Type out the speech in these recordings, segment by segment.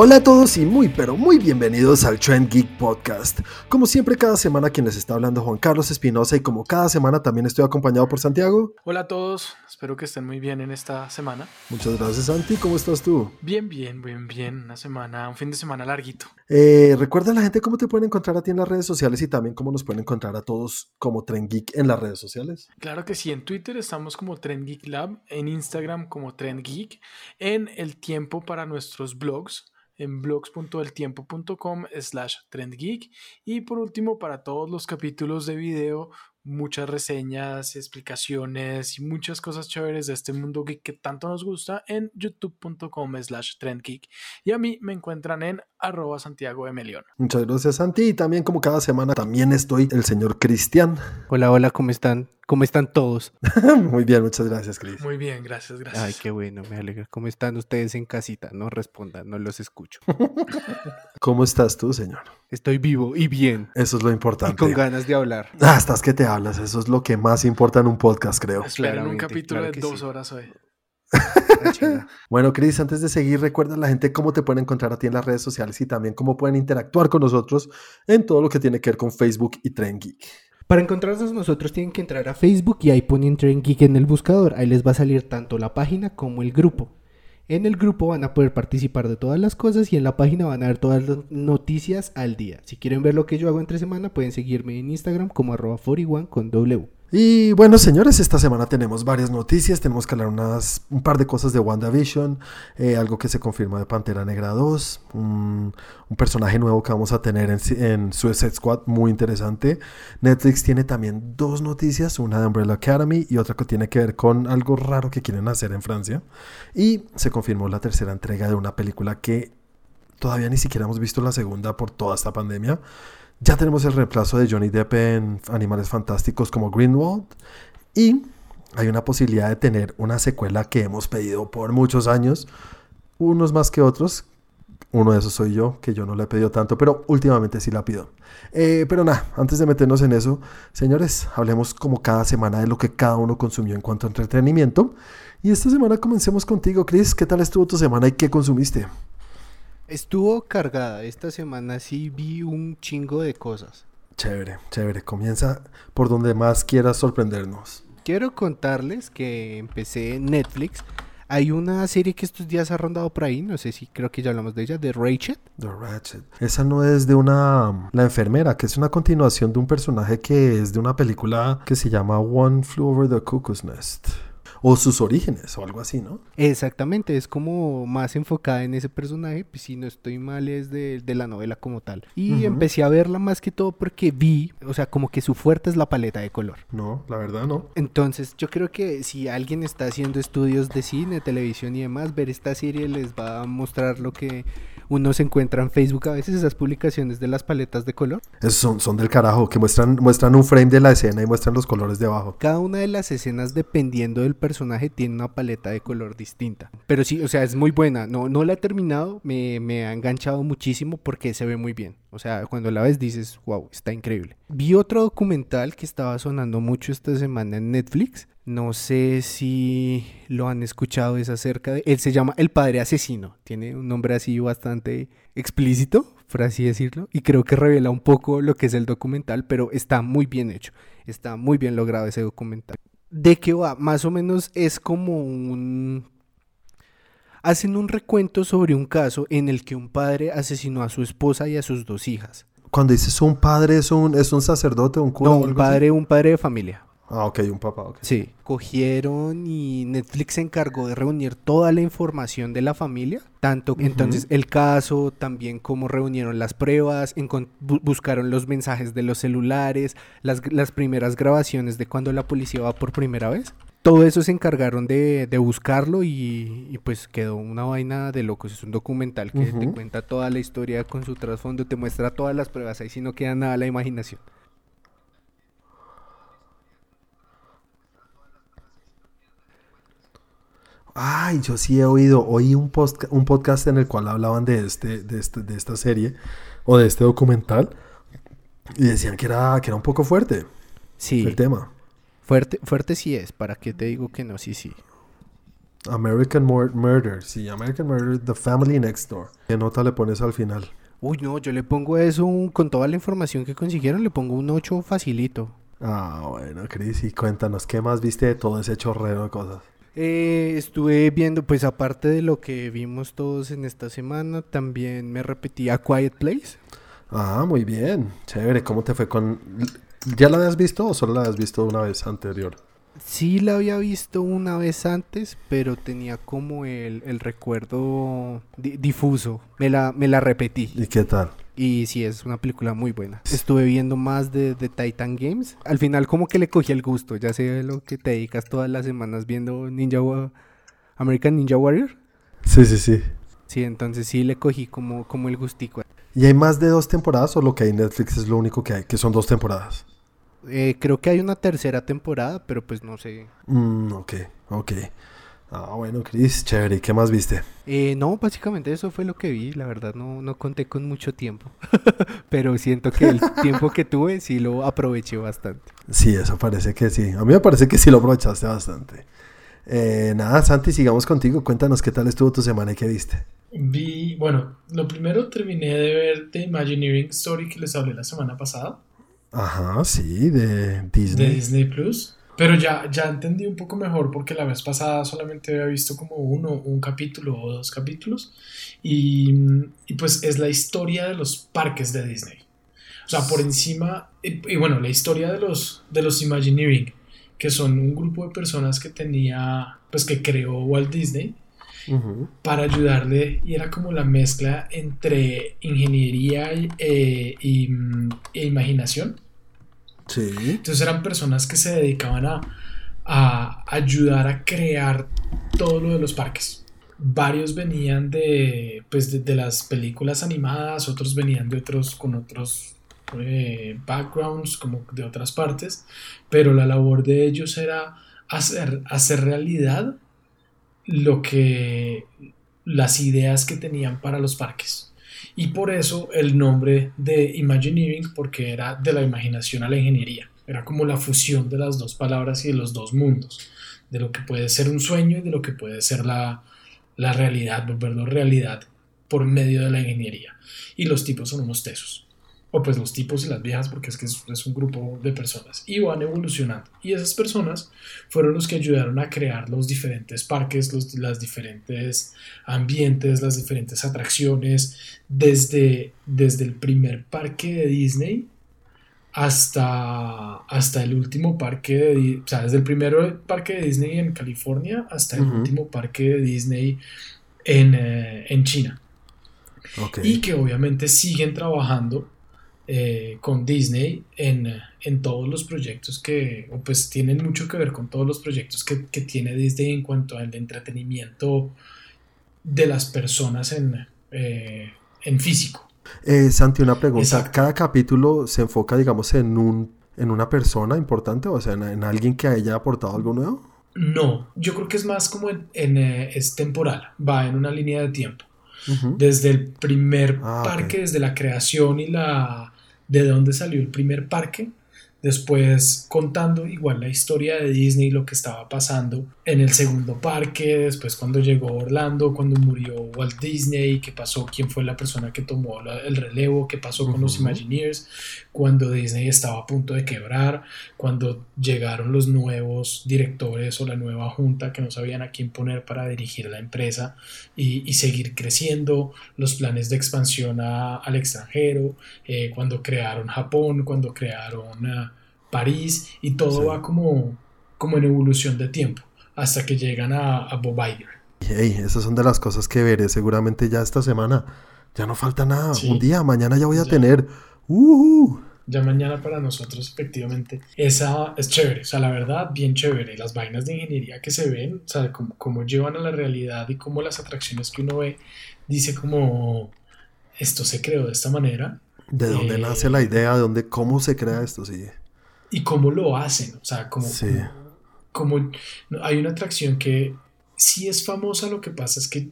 Hola a todos y muy pero muy bienvenidos al Trend Geek Podcast. Como siempre cada semana quien les está hablando Juan Carlos Espinosa y como cada semana también estoy acompañado por Santiago. Hola a todos, espero que estén muy bien en esta semana. Muchas gracias Santi, ¿cómo estás tú? Bien, bien, bien, bien, una semana, un fin de semana larguito. Eh, recuerda a la gente cómo te pueden encontrar a ti en las redes sociales y también cómo nos pueden encontrar a todos como Trend Geek en las redes sociales. Claro que sí, en Twitter estamos como Trend Geek Lab, en Instagram como Trend Geek, en el tiempo para nuestros blogs en blogs.eltiempo.com slash trendgeek y por último para todos los capítulos de video muchas reseñas, explicaciones y muchas cosas chéveres de este mundo geek que tanto nos gusta en youtube.com slash trendgeek. Y a mí me encuentran en arroba Santiago de Melión. Muchas gracias Santi y también como cada semana también estoy el señor Cristian. Hola, hola, ¿cómo están? ¿Cómo están todos? Muy bien, muchas gracias, Cris. Muy bien, gracias, gracias. Ay, qué bueno, me alegra. ¿Cómo están ustedes en casita? No respondan, no los escucho. ¿Cómo estás tú, señor? Estoy vivo y bien. Eso es lo importante. Y con ganas de hablar. Ah, estás que te hablas. Eso es lo que más importa en un podcast, creo. Esperen un capítulo de dos sí. horas hoy. Bueno, Cris, antes de seguir, recuerda a la gente cómo te pueden encontrar a ti en las redes sociales y también cómo pueden interactuar con nosotros en todo lo que tiene que ver con Facebook y Trend Geek. Para encontrarnos nosotros tienen que entrar a Facebook y ahí ponen Trend Geek en el buscador. Ahí les va a salir tanto la página como el grupo. En el grupo van a poder participar de todas las cosas y en la página van a ver todas las noticias al día. Si quieren ver lo que yo hago entre semana, pueden seguirme en Instagram como arroba 41 con W. Y bueno, señores, esta semana tenemos varias noticias. Tenemos que hablar unas, un par de cosas de WandaVision, eh, algo que se confirma de Pantera Negra 2, un, personaje nuevo que vamos a tener en, en, Suicide Squad, muy interesante. Netflix tiene también dos noticias, una de Umbrella Academy y otra que tiene que ver con algo raro que quieren hacer en Francia. Y se confirmó la tercera entrega de una película que todavía ni siquiera hemos visto la segunda por toda esta pandemia. Ya tenemos el reemplazo de Johnny Depp en Animales Fantásticos como Greenwald. Y hay una posibilidad de tener una secuela que hemos pedido por muchos años. Unos más que otros. Uno de esos soy yo, que yo no le he pedido tanto, pero últimamente sí la pido. Eh, pero nada, antes de meternos en eso, señores, hablemos como cada semana de lo que cada uno consumió en cuanto a entretenimiento. Y esta semana comencemos contigo, Chris. ¿Qué tal estuvo tu semana y qué consumiste? Estuvo cargada. Esta semana sí vi un chingo de cosas. Chévere, chévere. Comienza por donde más quieras sorprendernos. Quiero contarles que empecé en Netflix. Hay una serie que estos días ha rondado por ahí, no sé si creo que ya hablamos de ella, de Rachel. The Ratchet. Esa no es de una... La enfermera, que es una continuación de un personaje que es de una película que se llama One Flew Over the Cuckoo's Nest o sus orígenes o algo así, ¿no? Exactamente, es como más enfocada en ese personaje, pues si no estoy mal es de, de la novela como tal. Y uh -huh. empecé a verla más que todo porque vi, o sea, como que su fuerte es la paleta de color. No, la verdad no. Entonces yo creo que si alguien está haciendo estudios de cine, televisión y demás, ver esta serie les va a mostrar lo que uno se encuentra en Facebook a veces esas publicaciones de las paletas de color. Esos son, son del carajo, que muestran, muestran un frame de la escena y muestran los colores de abajo. Cada una de las escenas, dependiendo del personaje, tiene una paleta de color distinta. Pero sí, o sea, es muy buena. No, no la he terminado, me, me ha enganchado muchísimo porque se ve muy bien. O sea, cuando la ves dices, wow, está increíble. Vi otro documental que estaba sonando mucho esta semana en Netflix. No sé si lo han escuchado, es acerca de... Él se llama El Padre Asesino. Tiene un nombre así bastante explícito, por así decirlo. Y creo que revela un poco lo que es el documental, pero está muy bien hecho. Está muy bien logrado ese documental. ¿De qué va? Más o menos es como un... Hacen un recuento sobre un caso en el que un padre asesinó a su esposa y a sus dos hijas. Cuando dices un padre, ¿es un, es un sacerdote, un cura? No, un padre, así? un padre de familia. Ah, ok, un papá, ok. Sí, cogieron y Netflix se encargó de reunir toda la información de la familia, tanto uh -huh. entonces el caso, también cómo reunieron las pruebas, bu buscaron los mensajes de los celulares, las, las, primeras grabaciones de cuando la policía va por primera vez. Todo eso se encargaron de, de buscarlo y, y, pues quedó una vaina de locos. Es un documental que uh -huh. te cuenta toda la historia con su trasfondo, te muestra todas las pruebas, ahí sí no queda nada a la imaginación. Ay, yo sí he oído, oí un, post, un podcast en el cual hablaban de, este, de, este, de esta serie o de este documental y decían que era, que era un poco fuerte sí. el tema. Fuerte, fuerte sí es, ¿para qué te digo que no? Sí, sí. American Murder, sí, American Murder, The Family Next Door. ¿Qué nota le pones al final? Uy, no, yo le pongo eso, con toda la información que consiguieron, le pongo un 8 facilito. Ah, bueno, Cris, y cuéntanos, ¿qué más viste de todo ese chorrero de cosas? Eh, estuve viendo, pues aparte de lo que vimos todos en esta semana, también me repetí A Quiet Place. Ah, muy bien, chévere, ¿cómo te fue con... ¿Ya la habías visto o solo la habías visto una vez anterior? Sí la había visto una vez antes, pero tenía como el, recuerdo difuso. Me la, me la repetí. ¿Y qué tal? Y sí, es una película muy buena. Estuve viendo más de, de, Titan Games. Al final como que le cogí el gusto. Ya sé lo que te dedicas todas las semanas viendo Ninja American Ninja Warrior. Sí, sí, sí. Sí, entonces sí le cogí como, como el gustico. ¿Y hay más de dos temporadas o lo que hay en Netflix es lo único que hay? Que son dos temporadas. Eh, creo que hay una tercera temporada, pero pues no sé. Mm, ok, ok. Ah, bueno, Chris, chévere. ¿Qué más viste? Eh, no, básicamente eso fue lo que vi. La verdad, no, no conté con mucho tiempo. pero siento que el tiempo que tuve sí lo aproveché bastante. Sí, eso parece que sí. A mí me parece que sí lo aprovechaste bastante. Eh, nada, Santi, sigamos contigo. Cuéntanos qué tal estuvo tu semana y qué viste. Vi, bueno, lo primero terminé de ver The Imagineering Story que les hablé la semana pasada. Ajá, sí, de Disney. De Disney Plus. Pero ya, ya entendí un poco mejor porque la vez pasada solamente había visto como uno, un capítulo o dos capítulos. Y, y pues es la historia de los parques de Disney. O sea, por encima, y, bueno, la historia de los, de los Imagineering, que son un grupo de personas que tenía, pues que creó Walt Disney para ayudarle y era como la mezcla entre ingeniería y, eh, e imaginación. Entonces eran personas que se dedicaban a, a ayudar a crear todo lo de los parques. Varios venían de, pues de, las películas animadas, otros venían de otros con otros eh, backgrounds, como de otras partes, pero la labor de ellos era hacer, hacer realidad lo que las ideas que tenían para los parques. Y por eso el nombre de Imagineering, porque era de la imaginación a la ingeniería. Era como la fusión de las dos palabras y de los dos mundos. De lo que puede ser un sueño y de lo que puede ser la, la realidad, volverlo realidad por medio de la ingeniería. Y los tipos son unos tesos o pues los tipos y las viejas, porque es que es, un grupo de personas, y van evolucionando. Y esas personas fueron los que ayudaron a crear los diferentes parques, los las diferentes ambientes, las diferentes atracciones, desde, desde el primer parque de Disney hasta, hasta el último parque de, o sea, desde el primer parque de Disney en California hasta el último parque de Disney en, eh, en China. Y que obviamente siguen trabajando eh, con Disney en, en, todos los proyectos que, o pues tienen mucho que ver con todos los proyectos que, que tiene Disney en cuanto al entretenimiento de las personas en, eh, en físico. Eh, Santi, una pregunta. ¿Cada capítulo se enfoca, digamos, en, un, en una persona importante? O sea, en, alguien que haya aportado algo nuevo? No, yo creo que es más como en, es temporal, va en una línea de tiempo. Desde el primer ah, parque, desde la creación y la, de dónde salió el primer parque, después contando igual la historia de Disney, lo que estaba pasando en el segundo parque, después cuando llegó Orlando, cuando murió Walt Disney, qué pasó, quién fue la persona que tomó el relevo, qué pasó con los Imagineers, cuando Disney estaba a punto de quebrar, cuando llegaron los nuevos directores o la nueva junta que no sabían a quién poner para dirigir la empresa y, seguir creciendo, los planes de expansión al extranjero, eh, cuando crearon Japón, cuando crearon... Uh, París y todo va como, como en evolución de tiempo hasta que llegan a, a Bob Iger. Hey, esas son de las cosas que veré seguramente ya esta semana. Ya no falta nada. Un día, mañana ya voy a tener. Uh Ya mañana para nosotros, efectivamente. Esa es chévere. O sea, la verdad, bien chévere. Las vainas de ingeniería que se ven, o sea, cómo, llevan a la realidad y cómo las atracciones que uno ve, dice como esto se creó de esta manera. ¿De dónde eh, nace la idea? ¿De dónde, cómo se crea esto? Sí y cómo lo hacen. O sea, como, como, hay una atracción que sí es famosa, lo que pasa es que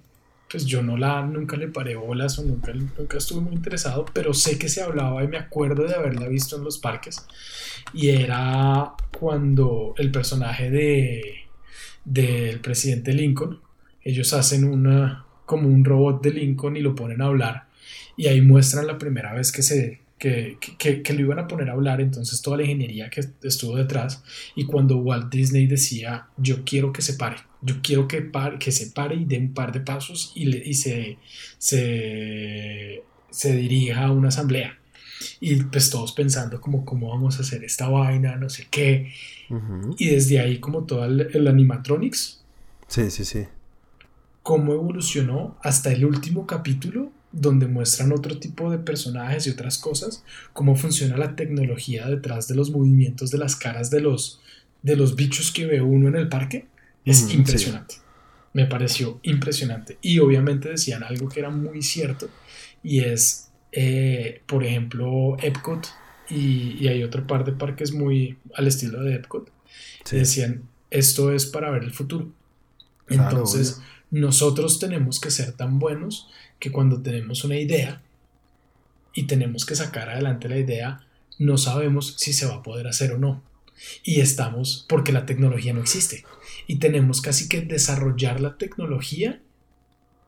pues yo no la, nunca le paré bolas o nunca, nunca estuve muy interesado, pero sé que se hablaba y me acuerdo de haberla visto en los parques. Y era cuando el personaje de, del presidente Lincoln. Ellos hacen una como un robot de Lincoln y lo ponen a hablar y ahí muestran la primera vez que se que, que, lo iban a poner a hablar, entonces toda la ingeniería que estuvo detrás y cuando Walt Disney decía yo quiero que se pare, yo quiero que, pare, que se pare y dé un par de pasos y, le, y se, se, se dirija a una asamblea y pues todos pensando como cómo vamos a hacer esta vaina, no sé qué. Y desde ahí como todo el, animatronics. Sí, sí, sí. Cómo evolucionó hasta el último capítulo donde muestran otro tipo de personajes y otras cosas, cómo funciona la tecnología detrás de los movimientos de las caras de los, de los bichos que ve uno en el parque, es impresionante. Me pareció impresionante. Y obviamente decían algo que era muy cierto, y es eh, por ejemplo, Epcot y, hay otro par de parques muy al estilo de Epcot. Decían, esto es para ver el futuro. Entonces, nosotros tenemos que ser tan buenos que cuando tenemos una idea y tenemos que sacar adelante la idea, no sabemos si se va a poder hacer o no. Y estamos porque la tecnología no existe. Y tenemos casi que desarrollar la tecnología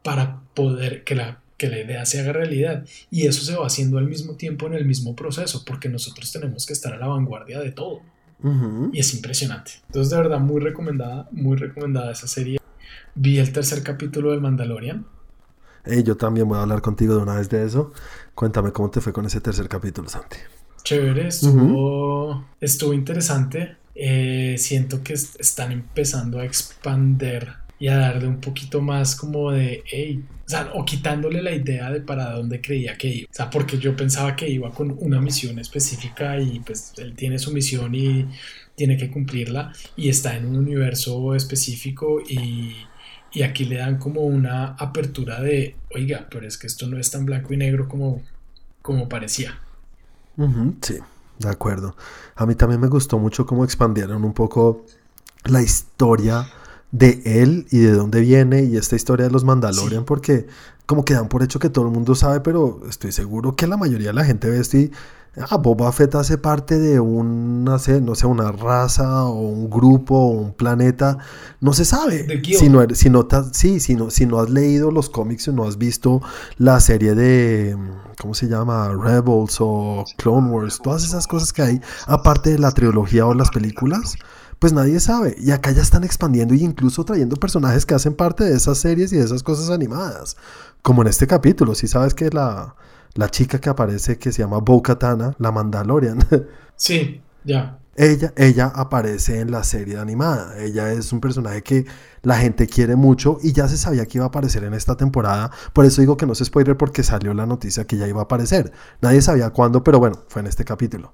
para poder que la que la idea se haga realidad. Y eso se va haciendo al mismo tiempo en el mismo proceso, porque nosotros tenemos que estar a la vanguardia de todo. Y es impresionante. Entonces, de verdad, muy recomendada, muy recomendada esa serie. Vi el tercer capítulo del Mandalorian. Yo también voy a hablar contigo de una vez de eso. Cuéntame cómo te fue con ese tercer capítulo, Santi. Chévere, estuvo, estuvo interesante. Eh, siento que están empezando a expander y a darle un poquito más como de, hey, o sea, o quitándole la idea de para dónde creía que iba. O sea, porque yo pensaba que iba con una misión específica y pues él tiene su misión y tiene que cumplirla y está en un universo específico y, y aquí le dan como una apertura de, oiga, pero es que esto no es tan blanco y negro como, como parecía. sí, de acuerdo. A mí también me gustó mucho cómo expandieron un poco la historia de él y de dónde viene y esta historia de los Mandalorian, porque como que dan por hecho que todo el mundo sabe, pero estoy seguro que la mayoría de la gente ve esto y ah, Boba Fett hace parte de una, no sé, una raza o un grupo o un planeta, no se sabe. Si no, si no, sí, si no, si no has leído los cómics o no has visto la serie de, ¿cómo se llama? Rebels o Clone Wars, todas esas cosas que hay, aparte de la trilogía o las películas pues nadie sabe. Y acá ya están expandiendo e incluso trayendo personajes que hacen parte de esas series y de esas cosas animadas. Como en este capítulo, si sabes que la, la chica que aparece que se llama Bo Katana, la Mandalorian. Sí, ya. Ella, ella aparece en la serie animada. Ella es un personaje que la gente quiere mucho y ya se sabía que iba a aparecer en esta temporada. Por eso digo que no se spoiler porque salió la noticia que ya iba a aparecer. Nadie sabía cuándo, pero bueno, fue en este capítulo.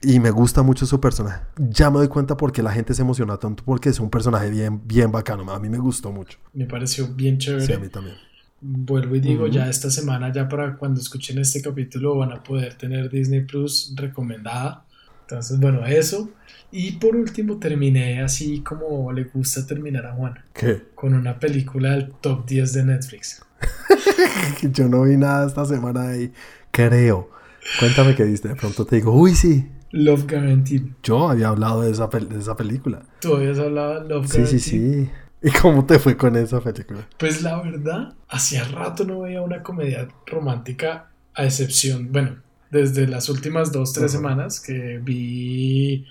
Y me gusta mucho su personaje. Ya me doy cuenta porque la gente se emociona tanto porque es un personaje bien, bien bacano. A mí me gustó mucho. Me pareció bien chévere. Sí, a mí también. Vuelvo y digo, ya esta semana, ya para cuando escuchen este capítulo, van a poder tener Disney Plus recomendada. Entonces, bueno, eso. Y por último, terminé así como le gusta terminar a Juan. ¿Qué? Con una película del top 10 de Netflix. Yo no vi nada esta semana ahí. Creo. Cuéntame qué viste. De pronto te digo, uy, sí. Love Guaranteed. Yo había hablado de esa, de esa película. Tú habías hablado de Love sí, Sí, sí, sí. ¿Y cómo te fue con esa película? Pues la verdad, hacía rato no veía una comedia romántica, a excepción, bueno, desde las últimas dos, tres semanas que vi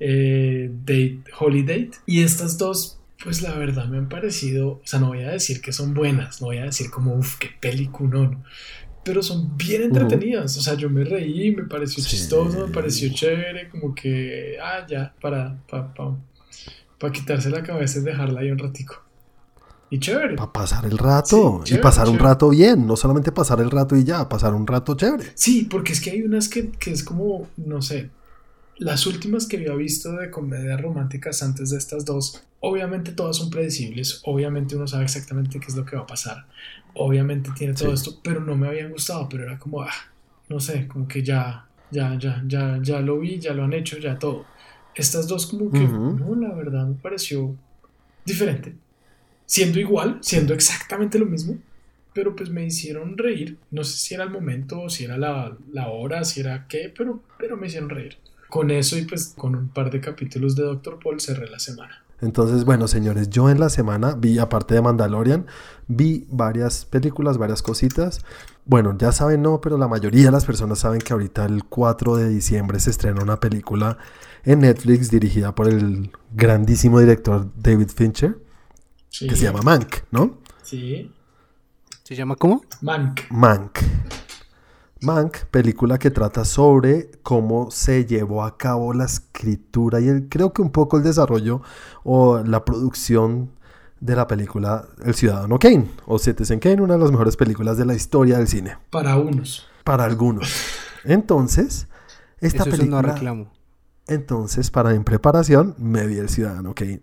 eh, Date, Holiday. Y estas dos, pues la verdad me han parecido, o sea, no voy a decir que son buenas, no voy a decir como, uff, qué película, pero son bien entretenidas. O sea, yo me reí, me pareció chistoso, me pareció chévere, como que, ah, ya, para, para, para, quitarse la cabeza y dejarla ahí un ratico. Y chévere. Para pasar el rato. y pasar un rato bien. No solamente pasar el rato y ya, pasar un rato chévere. Sí, porque es que hay unas que, que es como, no sé, las últimas que había visto de comedias románticas antes de estas dos, obviamente todas son predecibles, obviamente uno sabe exactamente qué es lo que va a pasar, obviamente tiene todo esto, pero no me habían gustado, pero era como, ah, no sé, como que ya, ya, ya, ya, ya lo vi, ya lo han hecho, ya todo. Estas dos como que, no, la verdad me pareció diferente. Siendo igual, siendo exactamente lo mismo, pero pues me hicieron reír. No sé si era el momento, si era la, la hora, si era qué, pero, pero me hicieron reír con eso y pues con un par de capítulos de Doctor Paul cerré la semana. Entonces, bueno, señores, yo en la semana vi, aparte de Mandalorian, vi varias películas, varias cositas. Bueno, ya saben, no, pero la mayoría de las personas saben que ahorita el 4 de diciembre se estrena una película en Netflix dirigida por el grandísimo director David Fincher, que se llama Mank, ¿no? Sí. ¿Se llama cómo? Mank. Mank. Mank, película que trata sobre cómo se llevó a cabo la escritura y el, creo que un poco el desarrollo o la producción de la película El Ciudadano Kane o Citizen Kane, una de las mejores películas de la historia del cine. Para unos. Para algunos. Entonces, esta Eso película... no reclamo. Entonces, para en preparación, me vi El Ciudadano Kane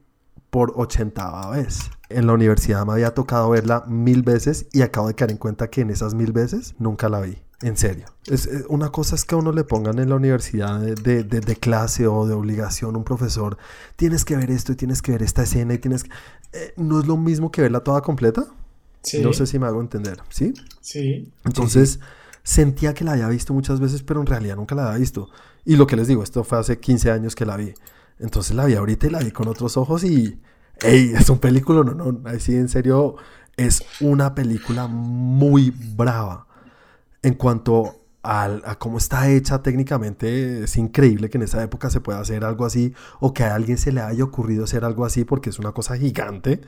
por ochentava vez. En la universidad me había tocado verla mil veces y acabo de caer en cuenta que en esas mil veces nunca la vi. En serio. Es, es- una cosa es que a uno le pongan en la universidad de, de- de- de clase o de obligación un profesor. Tienes que ver esto y tienes que ver esta escena y tienes que... eh, no es lo mismo que verla toda completa. Sí. No sé si me hago entender, ¿sí? Sí. Entonces sentía que la había visto muchas veces, pero en realidad nunca la había visto. Y lo que les digo, esto fue hace 15 años que la vi. Entonces la vi ahorita y la vi con otros ojos y... ¡Ey! Es un película, no, no, ahí sí, en serio, es una película muy brava. En cuanto al- a cómo está hecha técnicamente, es increíble que en esa época se pueda hacer algo así o que a alguien se le haya ocurrido hacer algo así porque es una cosa gigante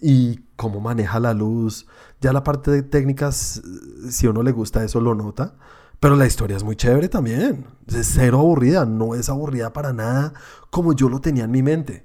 y cómo maneja la luz. Ya la parte de técnicas, eh, si uno le gusta eso, lo nota. Pero la historia es muy chévere también. Es cero aburrida, no es aburrida para nada como yo lo tenía en mi mente.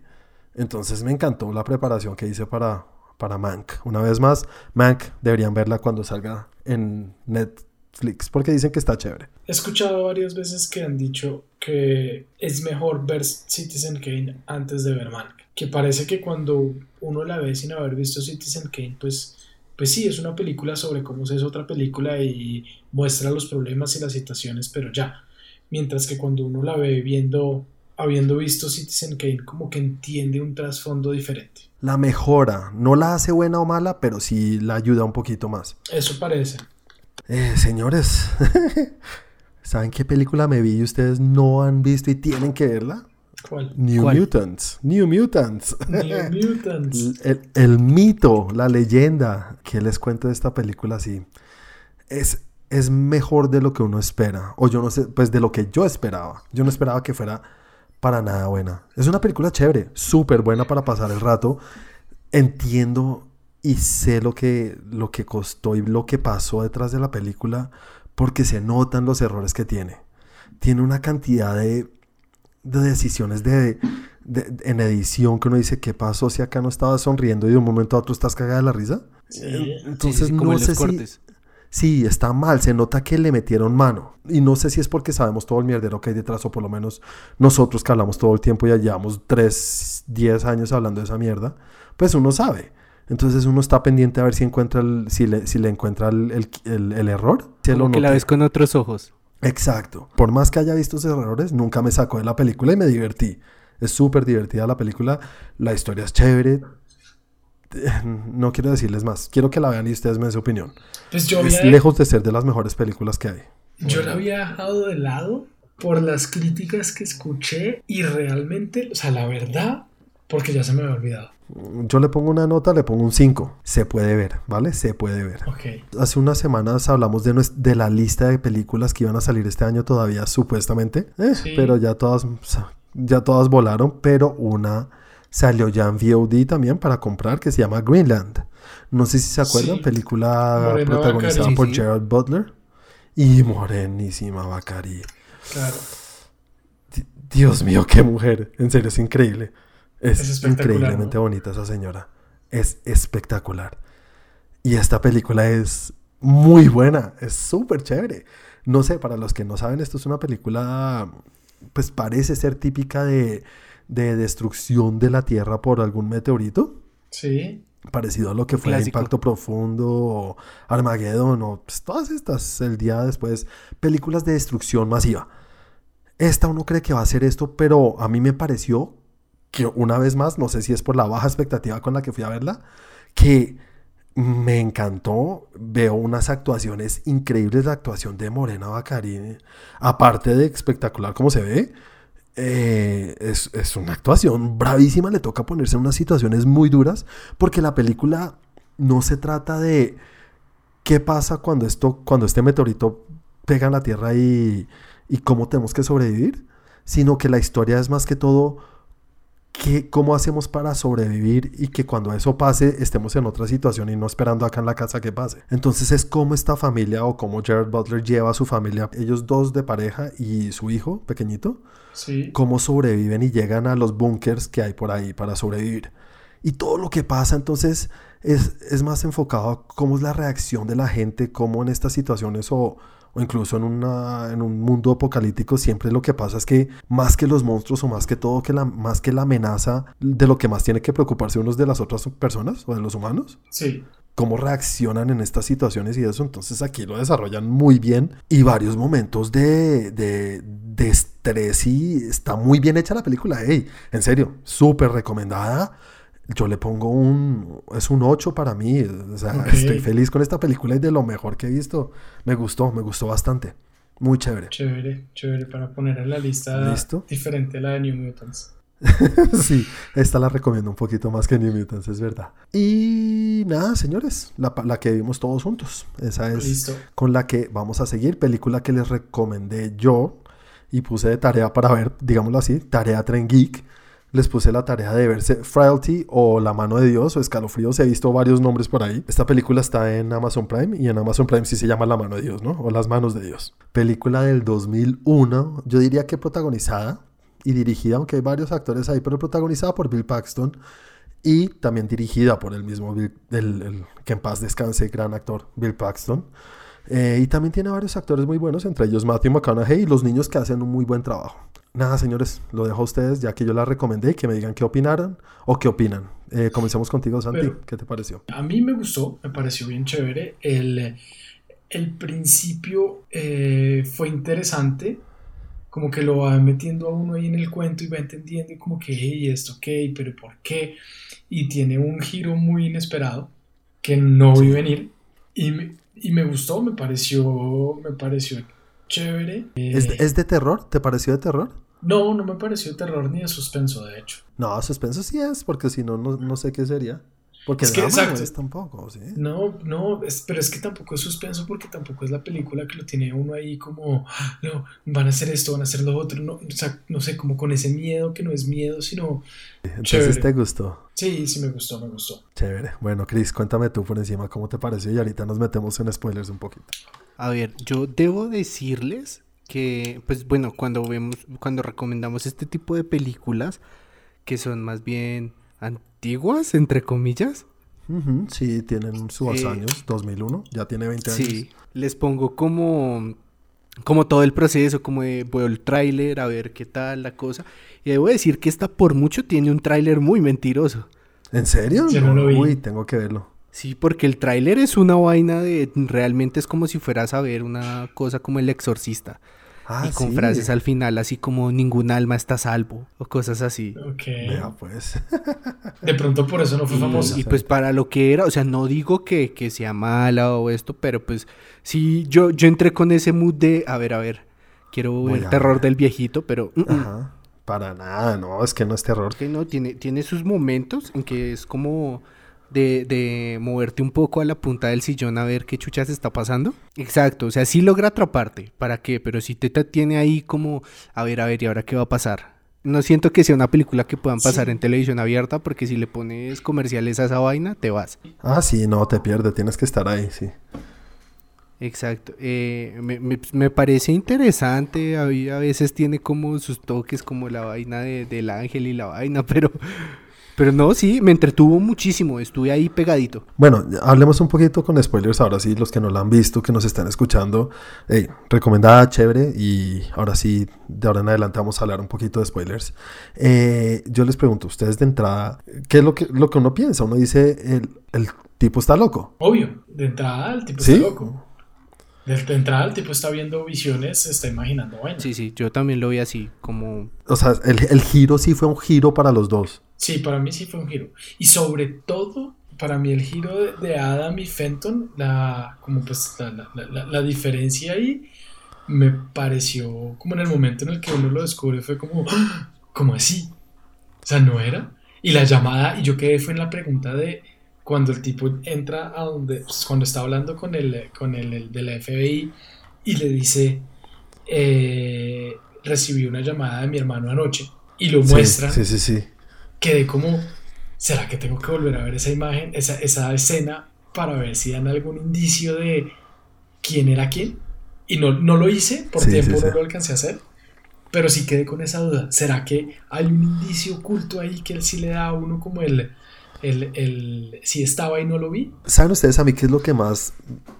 Entonces me encantó la preparación que hice para, para Mank. Una vez más, Mank deberían verla cuando salga en Netflix porque dicen que está chévere. He escuchado varias veces que han dicho que es mejor ver Citizen Kane antes de ver Mank. Que parece que cuando uno la ve sin haber visto Citizen Kane, pues, pues sí, es una película sobre cómo se es otra película y muestra los problemas y las situaciones, pero ya. Mientras que cuando uno la ve viendo, habiendo visto Citizen Kane, como que entiende un trasfondo diferente. La mejora, no la hace buena o mala, pero sí la ayuda un poquito más. Eso parece. Eh, señores, ¿saben qué película me vi y ustedes no han visto y tienen que verla? ¿Cuál? New ¿Cuál? Mutants. New Mutants. New Mutants. El, el mito, la leyenda que les cuento de esta película así es, es mejor de lo que uno espera. O yo no sé, pues de lo que yo esperaba. Yo no esperaba que fuera para nada buena. Es una película chévere, súper buena para pasar el rato. Entiendo y sé lo que, lo que costó y lo que pasó detrás de la película porque se notan los errores que tiene. Tiene una cantidad de, de decisiones de, de- en edición que uno dice, ¿qué pasó si acá no estabas sonriendo y de un momento a otro estás cagada de la risa? Sí. Sí, Entonces sí, no sé si... Sí, está mal, se nota que le metieron mano. Y no sé si es porque sabemos todo el mierdero que hay detrás, o por lo menos nosotros que hablamos todo el tiempo y llevamos 3, 10 años hablando de esa mierda, pues uno sabe. Entonces uno está pendiente a ver si encuentra el, si le, si le encuentra el, el- el- el error. Si Como lo que la ves con otros ojos. Exacto. Por más que haya visto esos errores, nunca me sacó de la película y me divertí. Es súper divertida la película. La historia es chévere. No quiero decirles más. Quiero que la vean y ustedes me den su opinión. Pues yo Es había, lejos de ser de las mejores películas que hay. yo la había dejado de lado por las críticas que escuché y realmente, o sea, la verdad, porque ya se me había olvidado. Yo le pongo una nota, le pongo un 5. Se puede ver, ¿vale? Se puede ver. Ok. Hace unas semanas hablamos de, nues- de la lista de películas que iban a salir este año todavía, supuestamente. Eh, Sí. Pero ya todas, ya todas volaron, pero una salió ya en VOD también para comprar que se llama Greenland. No sé si se acuerdan, Sí. película Morena protagonizada por Sí, sí. Gerard Butler y morenísima Bacari. Claro. Dios mío, qué mujer. En serio, es increíble. Es, Es increíblemente ¿no? bonita esa señora. Es espectacular. Y esta película es muy buena. Es súper chévere. No sé, para los que no saben, esto es una película, pues parece ser típica de, de destrucción de la Tierra por algún meteorito. Sí. Parecido a lo que fue Clásico. Impacto Profundo o Armageddon o pues, todas estas, el día después, películas de destrucción masiva. Esta uno cree que va a ser esto, pero a mí me pareció que una vez más, no sé si es por la baja expectativa con la que fui a verla, que me encantó. Veo unas actuaciones increíbles, la actuación de Morena Bacari, aparte de espectacular como se ve, eh, es, es, una actuación bravísima, le toca ponerse en unas situaciones muy duras, porque la película no se trata de qué pasa cuando, esto, cuando este meteorito pega en la Tierra y, y cómo tenemos que sobrevivir, sino que la historia es más que todo que, cómo hacemos para sobrevivir y que cuando eso pase estemos en otra situación y no esperando acá en la casa que pase. Entonces es como esta familia o como Jared Butler lleva a su familia, ellos dos de pareja y su hijo pequeñito, Sí. cómo sobreviven y llegan a los búnkers que hay por ahí para sobrevivir. Y todo lo que pasa entonces es, es más enfocado a cómo es la reacción de la gente, cómo en estas situaciones o, o incluso en, una, en un mundo apocalíptico siempre lo que pasa es que más que los monstruos o más que todo, que la, más que la amenaza de lo que más tiene que preocuparse uno es de las otras personas o de los humanos Sí. cómo reaccionan en estas situaciones y eso. Entonces aquí lo desarrollan muy bien y varios momentos de, de, de estrés y está muy bien hecha la película. Ey, en serio, súper recomendada. Yo le pongo un... Es un 8 para mí. O sea, estoy feliz con esta película y de lo mejor que he visto. Me gustó, me gustó bastante. Muy chévere. Chévere, chévere para poner en la lista ¿Listo? diferente a la de New Mutants. sí, esta la recomiendo un poquito más que New Mutants, es verdad. Y nada, señores, la, la que vimos todos juntos. Esa es Listo. con la que vamos a seguir. Película que les recomendé yo y puse de tarea para ver, digámoslo así, tarea Tren Geek. Les puse la tarea de verse Frailty o La Mano de Dios o Escalofríos. He visto varios nombres por ahí. Esta película está en Amazon Prime y en Amazon Prime sí se llama La Mano de Dios, ¿no? O Las Manos de Dios. Película del 2001. Yo diría que protagonizada y dirigida, aunque hay varios actores ahí, pero protagonizada por Bill Paxton y también dirigida por el mismo Bill, el, el- que en paz descanse, gran actor Bill Paxton. Eh, y también tiene varios actores muy buenos, entre ellos Matthew McConaughey y los niños que hacen un muy buen trabajo. Nada, señores, lo dejo a ustedes, ya que yo la recomendé, que me digan qué opinaron o qué opinan. Eh, comencemos contigo, Santi. Pero- ¿Qué te pareció? A mí me gustó, me pareció bien chévere. El, el principio eh, fue interesante, como que lo va metiendo a uno ahí en el cuento y va entendiendo y como que, ¿y esto qué? ¿Pero por qué? Y tiene un giro muy inesperado que no vi venir y me, y me gustó, me pareció, me pareció chévere. ¿Es, Eh, es de terror? ¿Te pareció de terror? No, no me pareció terror ni de suspenso, de hecho. No, suspenso sí es, porque si no, no, sé qué sería. Porque Es que, no es tampoco, ¿sí? No, no, es- pero es que tampoco es suspenso porque tampoco es la película que lo tiene uno ahí como, "Ah, no, van a hacer esto, van a hacer lo otro, no, o sea, no sé, como con ese miedo que no es miedo, sino, Entonces Chévere. te gustó. sí, sí me gustó, me gustó. Chévere. Bueno, Chris, cuéntame tú por encima cómo te pareció y ahorita nos metemos en spoilers un poquito. A ver, yo debo decirles que, pues bueno, cuando vemos, cuando recomendamos este tipo de películas, que son más bien antiguas, entre comillas, sí, tienen sus Eh, años, 2001, ya tiene 20 años. sí, les pongo como, como todo el proceso, como de, veo el tráiler, a ver qué tal la cosa. Y debo decir que esta por mucho tiene un tráiler muy mentiroso. ¿En serio? Yo no lo vi. Uy, tengo que verlo. Sí, porque el tráiler es una vaina de, realmente es como si fueras a ver una cosa como El Exorcista. Ah, y con sí. frases al final así como ningún alma está a salvo o cosas así. Ok. Vea, pues. De pronto por eso no fue Y, famosa. y, pues para lo que era, o sea, no digo que, que sea mala o esto, pero pues sí, yo, yo entré con ese mood de, a ver, a ver, quiero Voy ver a terror ver. del viejito, pero mm, mm, Ajá. Para nada, no, es que no es terror. que no, tiene, tiene sus momentos en que es como de, de moverte un poco a la punta del sillón a ver qué chuchas está pasando. Exacto, o sea, sí logra atraparte, ¿para qué? Pero sí te, te tiene ahí como, a ver, a ver, ¿y ahora qué va a pasar? No siento que sea una película que puedan pasar Sí. en televisión abierta porque si le pones comerciales a esa vaina, te vas. Ah, sí, no, te pierdes, tienes que estar ahí, sí. Exacto. Eh, me, me- me parece interesante. A, a veces tiene como sus toques, como la vaina de- del ángel y la vaina, pero, pero no, sí, me entretuvo muchísimo. Estuve ahí pegadito. Bueno, hablemos un poquito con spoilers ahora sí, los que no la han visto, que nos están escuchando. Hey, recomendada, chévere, y ahora sí, de ahora en adelante vamos a hablar un poquito de spoilers. Eh, yo les pregunto, ustedes de entrada, ¿qué es lo que, lo que uno piensa? Uno dice, el, el tipo está loco. Obvio, de entrada el tipo ¿Sí? está loco. De, de entrada el tipo está viendo visiones, está imaginando, bueno. Sí, sí, yo también lo vi así, como... O sea, el, el giro sí fue un giro para los dos. Sí, para mí sí fue un giro. Y sobre todo, para mí el giro de, de Adam y Fenton, la, como pues, la, la- la- la diferencia ahí me pareció como en el momento en el que uno lo descubre fue como, ¡Ah! ¿cómo así? O sea, no era. Y la llamada, y yo quedé fue en la pregunta de cuando el tipo entra a donde, pues, cuando está hablando con el, con el, de la FBI y le dice, eh, recibí una llamada de mi hermano anoche y lo muestra. Sí, sí, sí. Quedé como, ¿será que tengo que volver a ver esa imagen, esa, esa escena para ver si dan algún indicio de quién era quién? Y no, no lo hice, por tiempo no lo alcancé a hacer, pero sí quedé con esa duda. ¿Será que hay un indicio oculto ahí que él sí le da a uno como el, el, el, si estaba y no lo vi. ¿Saben ustedes a mí qué es lo que más,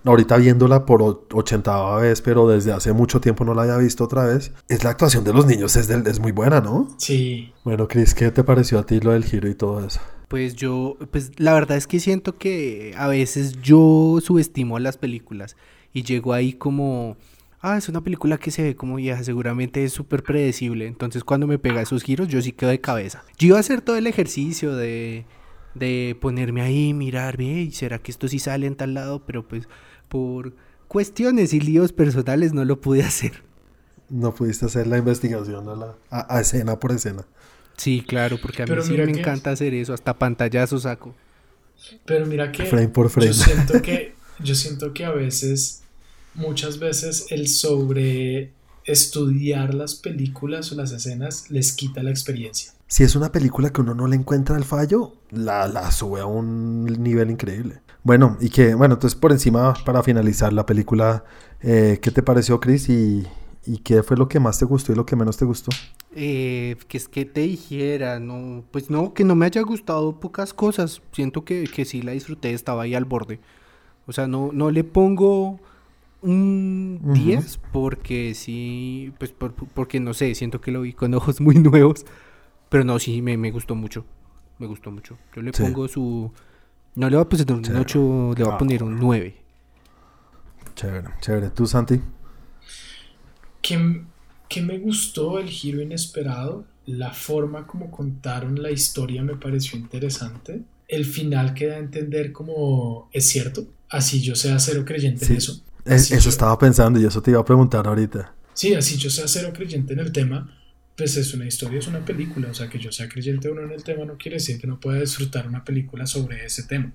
ahorita viéndola por ochentava vez, pero desde hace mucho tiempo no la había visto otra vez? Es la actuación de los niños, es, es muy buena, ¿no? Sí. Bueno, Chris, ¿qué te pareció a ti lo del giro y todo eso? Pues yo, pues la verdad es que siento que a veces yo subestimo las películas y llego ahí como, ah, es una película que se ve como vieja, seguramente es súper predecible. Entonces cuando me pega esos giros yo sí quedo de cabeza. Yo iba a hacer todo el ejercicio de de ponerme ahí, mirar, ve, ¿será que esto sí sale en tal lado? Pero pues por cuestiones y líos personales no lo pude hacer. No pudiste hacer la investigación a, la, a, escena por escena. Sí, claro, porque a mí sí me encanta hacer eso, hasta pantallazo saco. Pero mira que frame por frame. yo siento que yo siento que a veces muchas veces el sobre estudiar las películas o las escenas les quita la experiencia si es una película que uno no le encuentra el fallo, la, la sube a un nivel increíble. Bueno, y que, bueno, entonces por encima, para finalizar la película, eh, ¿qué te pareció, Chris? Y, y, qué fue lo que más te gustó y lo que menos te gustó? Eh, que es que te dijera, no, pues no, que no me haya gustado pocas cosas. Siento que, que sí la disfruté, estaba ahí al borde. O sea, no, no le pongo un 10 porque sí, pues porque no sé, siento que lo vi con ojos muy nuevos. Pero no, sí, me, me gustó mucho. Me gustó mucho. Yo le pongo su... No le voy a poner un 8, le voy a poner un 9. Chévere, chévere. ¿Tú, Santi? Que, que me gustó el giro inesperado. La forma como contaron la historia me pareció interesante. El final queda a entender como es cierto. Así yo sea cero creyente en eso. eso estaba pensando y eso te iba a preguntar ahorita. Sí, así yo sea cero creyente en el tema pues es una historia, es una película, o sea, que yo sea creyente o no en el tema no quiere decir que no pueda disfrutar una película sobre ese tema.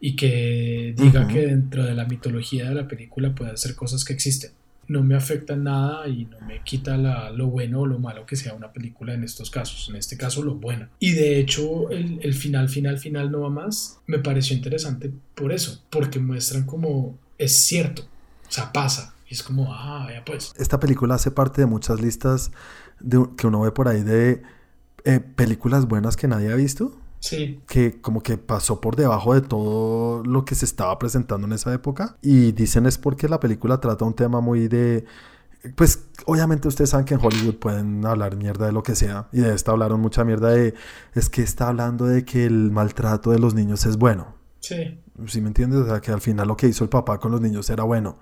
Y que diga que dentro de la mitología de la película puede hacer cosas que existen. No me afecta nada y no me quita lo bueno o lo malo que sea una película en estos casos, en este caso lo bueno. Y de hecho el, el final, final, final no va más, me pareció interesante por eso, porque muestran como es cierto, o sea, pasa, y es como, ah, ya pues. Esta película hace parte de muchas listas que uno ve por ahí de eh, películas buenas que nadie ha visto. Sí. Que como que pasó por debajo de todo lo que se estaba presentando en esa época. Y dicen es porque la película trata un tema muy de... Pues obviamente ustedes saben que en Hollywood pueden hablar mierda de lo que sea. Y de esta hablaron mucha mierda de... Es que está hablando de que el maltrato de los niños es bueno. Sí. ¿Sí me entiendes? O sea, que al final lo que hizo el papá con los niños era bueno.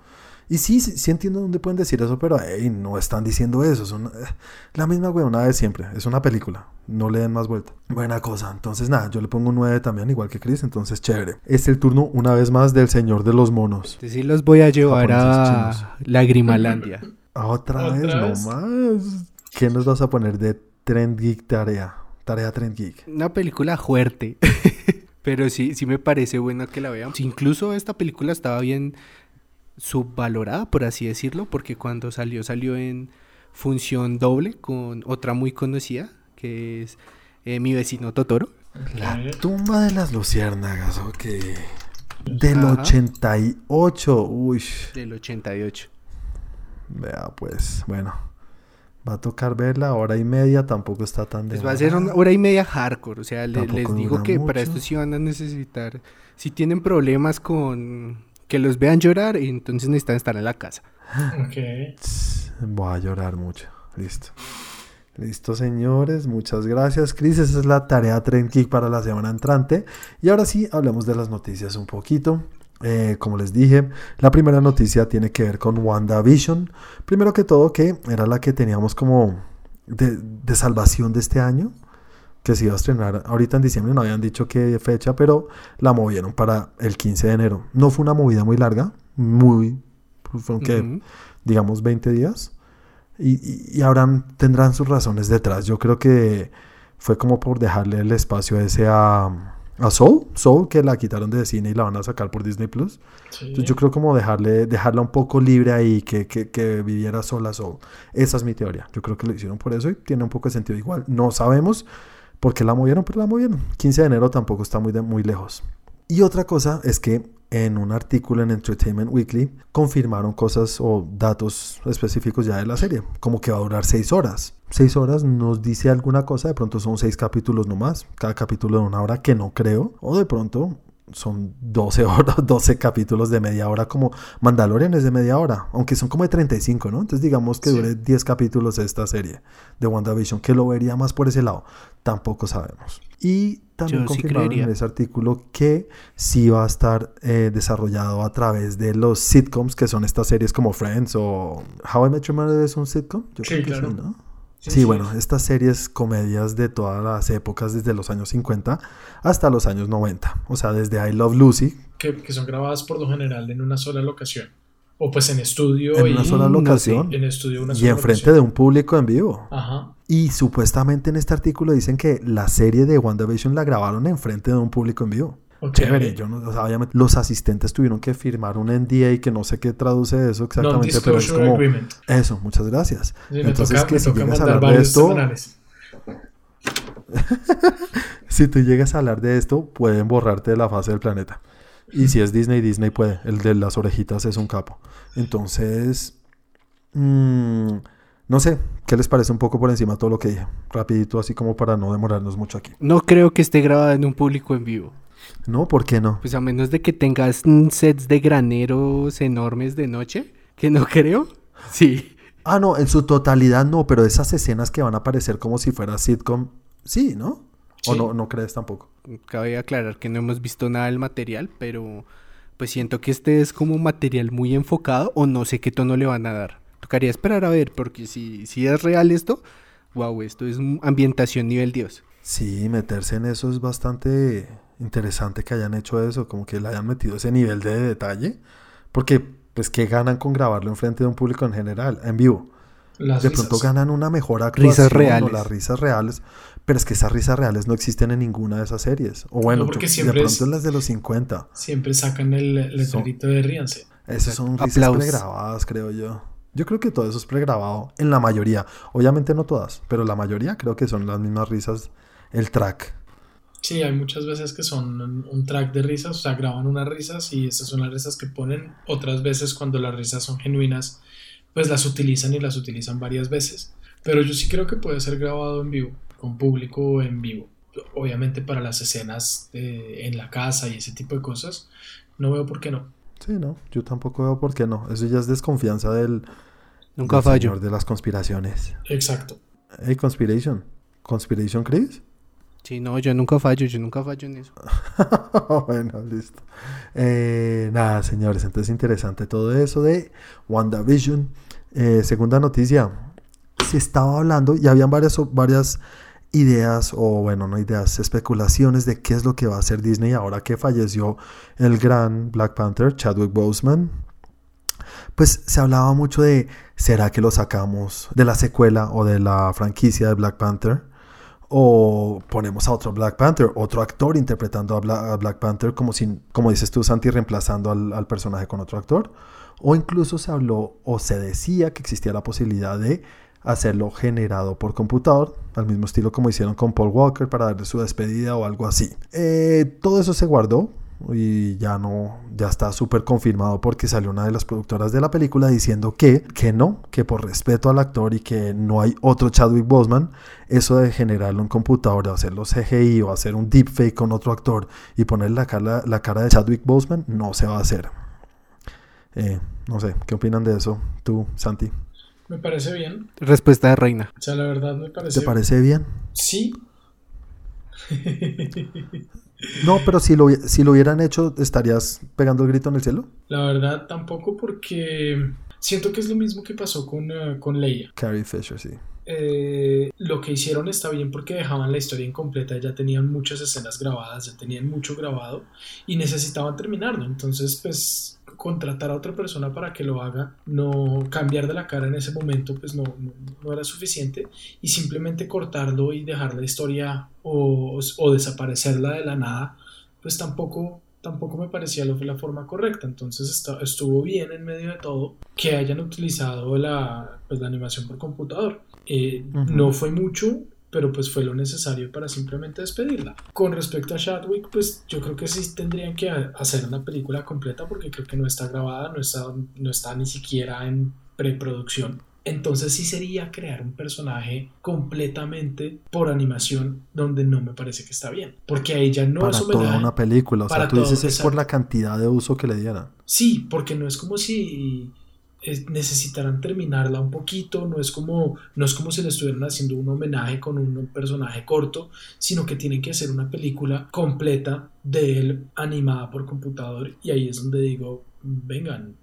Y sí, sí, entiendo dónde pueden decir eso, pero no están diciendo eso. Es eh, la misma una de siempre. Es una película. No le den más vuelta. Buena cosa. Entonces, nada, yo le pongo un 9 también, igual que Chris. Entonces, chévere. Este es el turno, una vez más, del señor de los monos. Sí, los voy a llevar a Lagrimalandia. Otra, vez, no más. ¿Qué nos vas a poner de Trend Geek Tarea? Tarea Trend Geek. Una película fuerte. Pero sí, sí me parece bueno que la vean. Incluso esta película estaba bien subvalorada, por así decirlo, porque cuando salió, salió en función doble con otra muy conocida, que es eh, Mi vecino Totoro. La tumba de las luciérnagas, ok. Del 88, uy. Del 88. Vea, pues, bueno. Va a tocar verla hora y media, tampoco está tan de. Pues va a ser una hora y media hardcore, o sea, les digo que para esto sí van a necesitar. Si tienen problemas con que los vean llorar y entonces necesitan estar en la casa. Ok. Voy a llorar mucho. Listo. Listo, señores. Muchas gracias, Chris. Esa es la tarea Trend Kick para la semana entrante. Y ahora sí, hablemos de las noticias un poquito. Eh, como les dije, la primera noticia tiene que ver con WandaVision. Primero que todo, que era la que teníamos como de, de salvación de este año que se iba a estrenar ahorita en diciembre, no habían dicho qué fecha, pero la movieron para el 15 de enero. No fue una movida muy larga, muy fueron que, digamos, 20 días. Y, y, habrán, tendrán sus razones detrás. Yo creo que fue como por dejarle el espacio ese a, a Soul, Soul que la quitaron de cine y la van a sacar por Disney Plus. Entonces yo creo como dejarle, dejarla un poco libre ahí, que, que, que, viviera sola Soul. Esa es mi teoría. Yo creo que lo hicieron por eso y tiene un poco de sentido igual. No sabemos por qué la movieron, pero la movieron. 15 de enero tampoco está muy, muy lejos. Y otra cosa es que en un artículo en Entertainment Weekly confirmaron cosas o datos específicos ya de la serie, como que va a durar 6 horas. 6 horas nos dice alguna cosa, de pronto son 6 capítulos nomás, cada capítulo de una hora que no creo, o de pronto son 12 horas, 12 capítulos de media hora, como Mandalorian es de media hora, aunque son como de 35, ¿no? Entonces digamos que dure 10 capítulos esta serie de WandaVision, que lo vería más por ese lado, tampoco sabemos. Y también confirmaron en ese artículo que sí va a estar eh, desarrollado a través de los sitcoms, que son estas series como Friends o How I Met Your Mother es un sitcom, yo creo que sí, ¿no? Sí, bueno, estas series comedias de todas las épocas, desde los años 50 hasta los años 90. O sea, desde I Love Lucy. Que, son grabadas por lo general en una sola locación. O pues en estudio. En una sola locación. En estudio Y enfrente de un público en vivo. Ajá. Y supuestamente en este artículo dicen que la serie de WandaVision la grabaron enfrente de un público en vivo. Chévere, yo no, obviamente los asistentes tuvieron que firmar un NDA que no sé qué traduce eso exactamente, pero es como eso, muchas gracias. Entonces que si llegas a hablar de esto si tú llegas a hablar de esto, pueden borrarte de la fase del planeta. Y si es Disney, Disney puede. El de las orejitas es un capo. Entonces, mmm, no sé, ¿qué les parece un poco por encima todo lo que dije? Rapidito, así como para no demorarnos mucho aquí. No creo que esté grabada en un público en vivo. No, ¿por qué no? Pues a menos de que tengas sets de graneros enormes de noche, que no creo. Sí. Ah, no, en su totalidad no, pero esas escenas que van a aparecer como si fuera sitcom, sí, ¿no? ¿O no, no crees tampoco? Cabe aclarar que no hemos visto nada del material, pero pues siento que este es como material muy enfocado o no sé qué tono le van a dar. Tocaría esperar a ver, porque si, si es real esto, wow, esto es ambientación nivel Dios. Sí, meterse en eso es bastante interesante que hayan hecho eso, como que le hayan metido ese nivel de detalle, porque pues que ganan con grabarlo enfrente de un público en general, en vivo. de pronto ganan una mejor actuación, risas reales. las risas reales, pero es que esas risas reales no existen en ninguna de esas series. O bueno, de pronto las de los 50. Siempre sacan el letrerito de ríanse. Esas son risas pregrabadas, creo yo. Yo creo que todo eso es pregrabado en la mayoría. Obviamente no todas, pero la mayoría creo que son las mismas risas, el track. Sí, hay muchas veces que son un track de risas, o sea, graban unas risas y estas son las risas que ponen. Otras veces cuando las risas son genuinas, pues las utilizan y las utilizan varias veces. Pero yo sí creo que puede ser grabado en vivo, con público en vivo. Obviamente para las escenas en la casa y ese tipo de cosas, no veo por qué no. Sí, no, yo tampoco veo por qué no. Eso ya es desconfianza del, Nunca fallo. de las conspiraciones. Exacto. Hey, conspiration. ¿Conspiration, Chris? Sí, no, yo nunca fallo, yo nunca fallo en eso. bueno, listo. Eh, nada, señores, entonces interesante todo eso de WandaVision. Eh, segunda noticia, se estaba hablando y habían varias, varias ideas, o bueno, no ideas, especulaciones de qué es lo que va a hacer Disney ahora que falleció el gran Black Panther, Chadwick Boseman. Pues se hablaba mucho de, ¿será que lo sacamos de la secuela o de la franquicia de Black Panther? O ponemos a otro Black Panther, otro actor interpretando a, Black Panther como, si, como dices tú, Santi, reemplazando al, personaje con otro actor. O incluso se habló o se decía que existía la posibilidad de hacerlo generado por computador, al mismo estilo como hicieron con Paul Walker para darle su despedida o algo así. Eh, todo eso se guardó y ya no, ya está súper confirmado porque salió una de las productoras de la película diciendo que, que no, que por respeto al actor y que no hay otro Chadwick Boseman, eso de generarlo en computadora, o hacerlo CGI o hacer un deepfake con otro actor y poner la cara, la cara de Chadwick Boseman, no se va a hacer. Eh, no sé, ¿qué opinan de eso? Tú, Santi. Me parece bien. Respuesta de Reina. O sea, la verdad me parece. ¿Te parece bien? Sí. No, pero si lo, si lo hubieran hecho, ¿estarías pegando el grito en el cielo? La verdad, tampoco porque siento que es lo mismo que pasó con, uh, con Leia. Carrie Fisher, sí. Eh, lo que hicieron está bien porque dejaban la historia incompleta, ya tenían muchas escenas grabadas, ya tenían mucho grabado y necesitaban terminarlo. Entonces, pues contratar a otra persona para que lo haga, no cambiar de la cara en ese momento, pues no, no, era suficiente y simplemente cortarlo y dejar la historia o, o desaparecerla de la nada, pues tampoco tampoco me parecía la forma correcta. Entonces estuvo bien en medio de todo que hayan utilizado la, pues, la animación por computador. Eh, no fue mucho, pero pues fue lo necesario para simplemente despedirla. Con respecto a Chadwick, pues yo creo que sí tendrían que hacer una película completa porque creo que no está grabada, no está, no está ni siquiera en preproducción. Entonces sí sería crear un personaje completamente por animación donde no me parece que está bien. Porque a ella no para es toda una película. O sea, tú dices es por la cantidad de uso que le dieran. Sí, porque no es como si necesitarán terminarla un poquito, no es como no es como si le estuvieran haciendo un homenaje con un personaje corto, sino que tienen que hacer una película completa de él animada por computador y ahí es donde digo, vengan,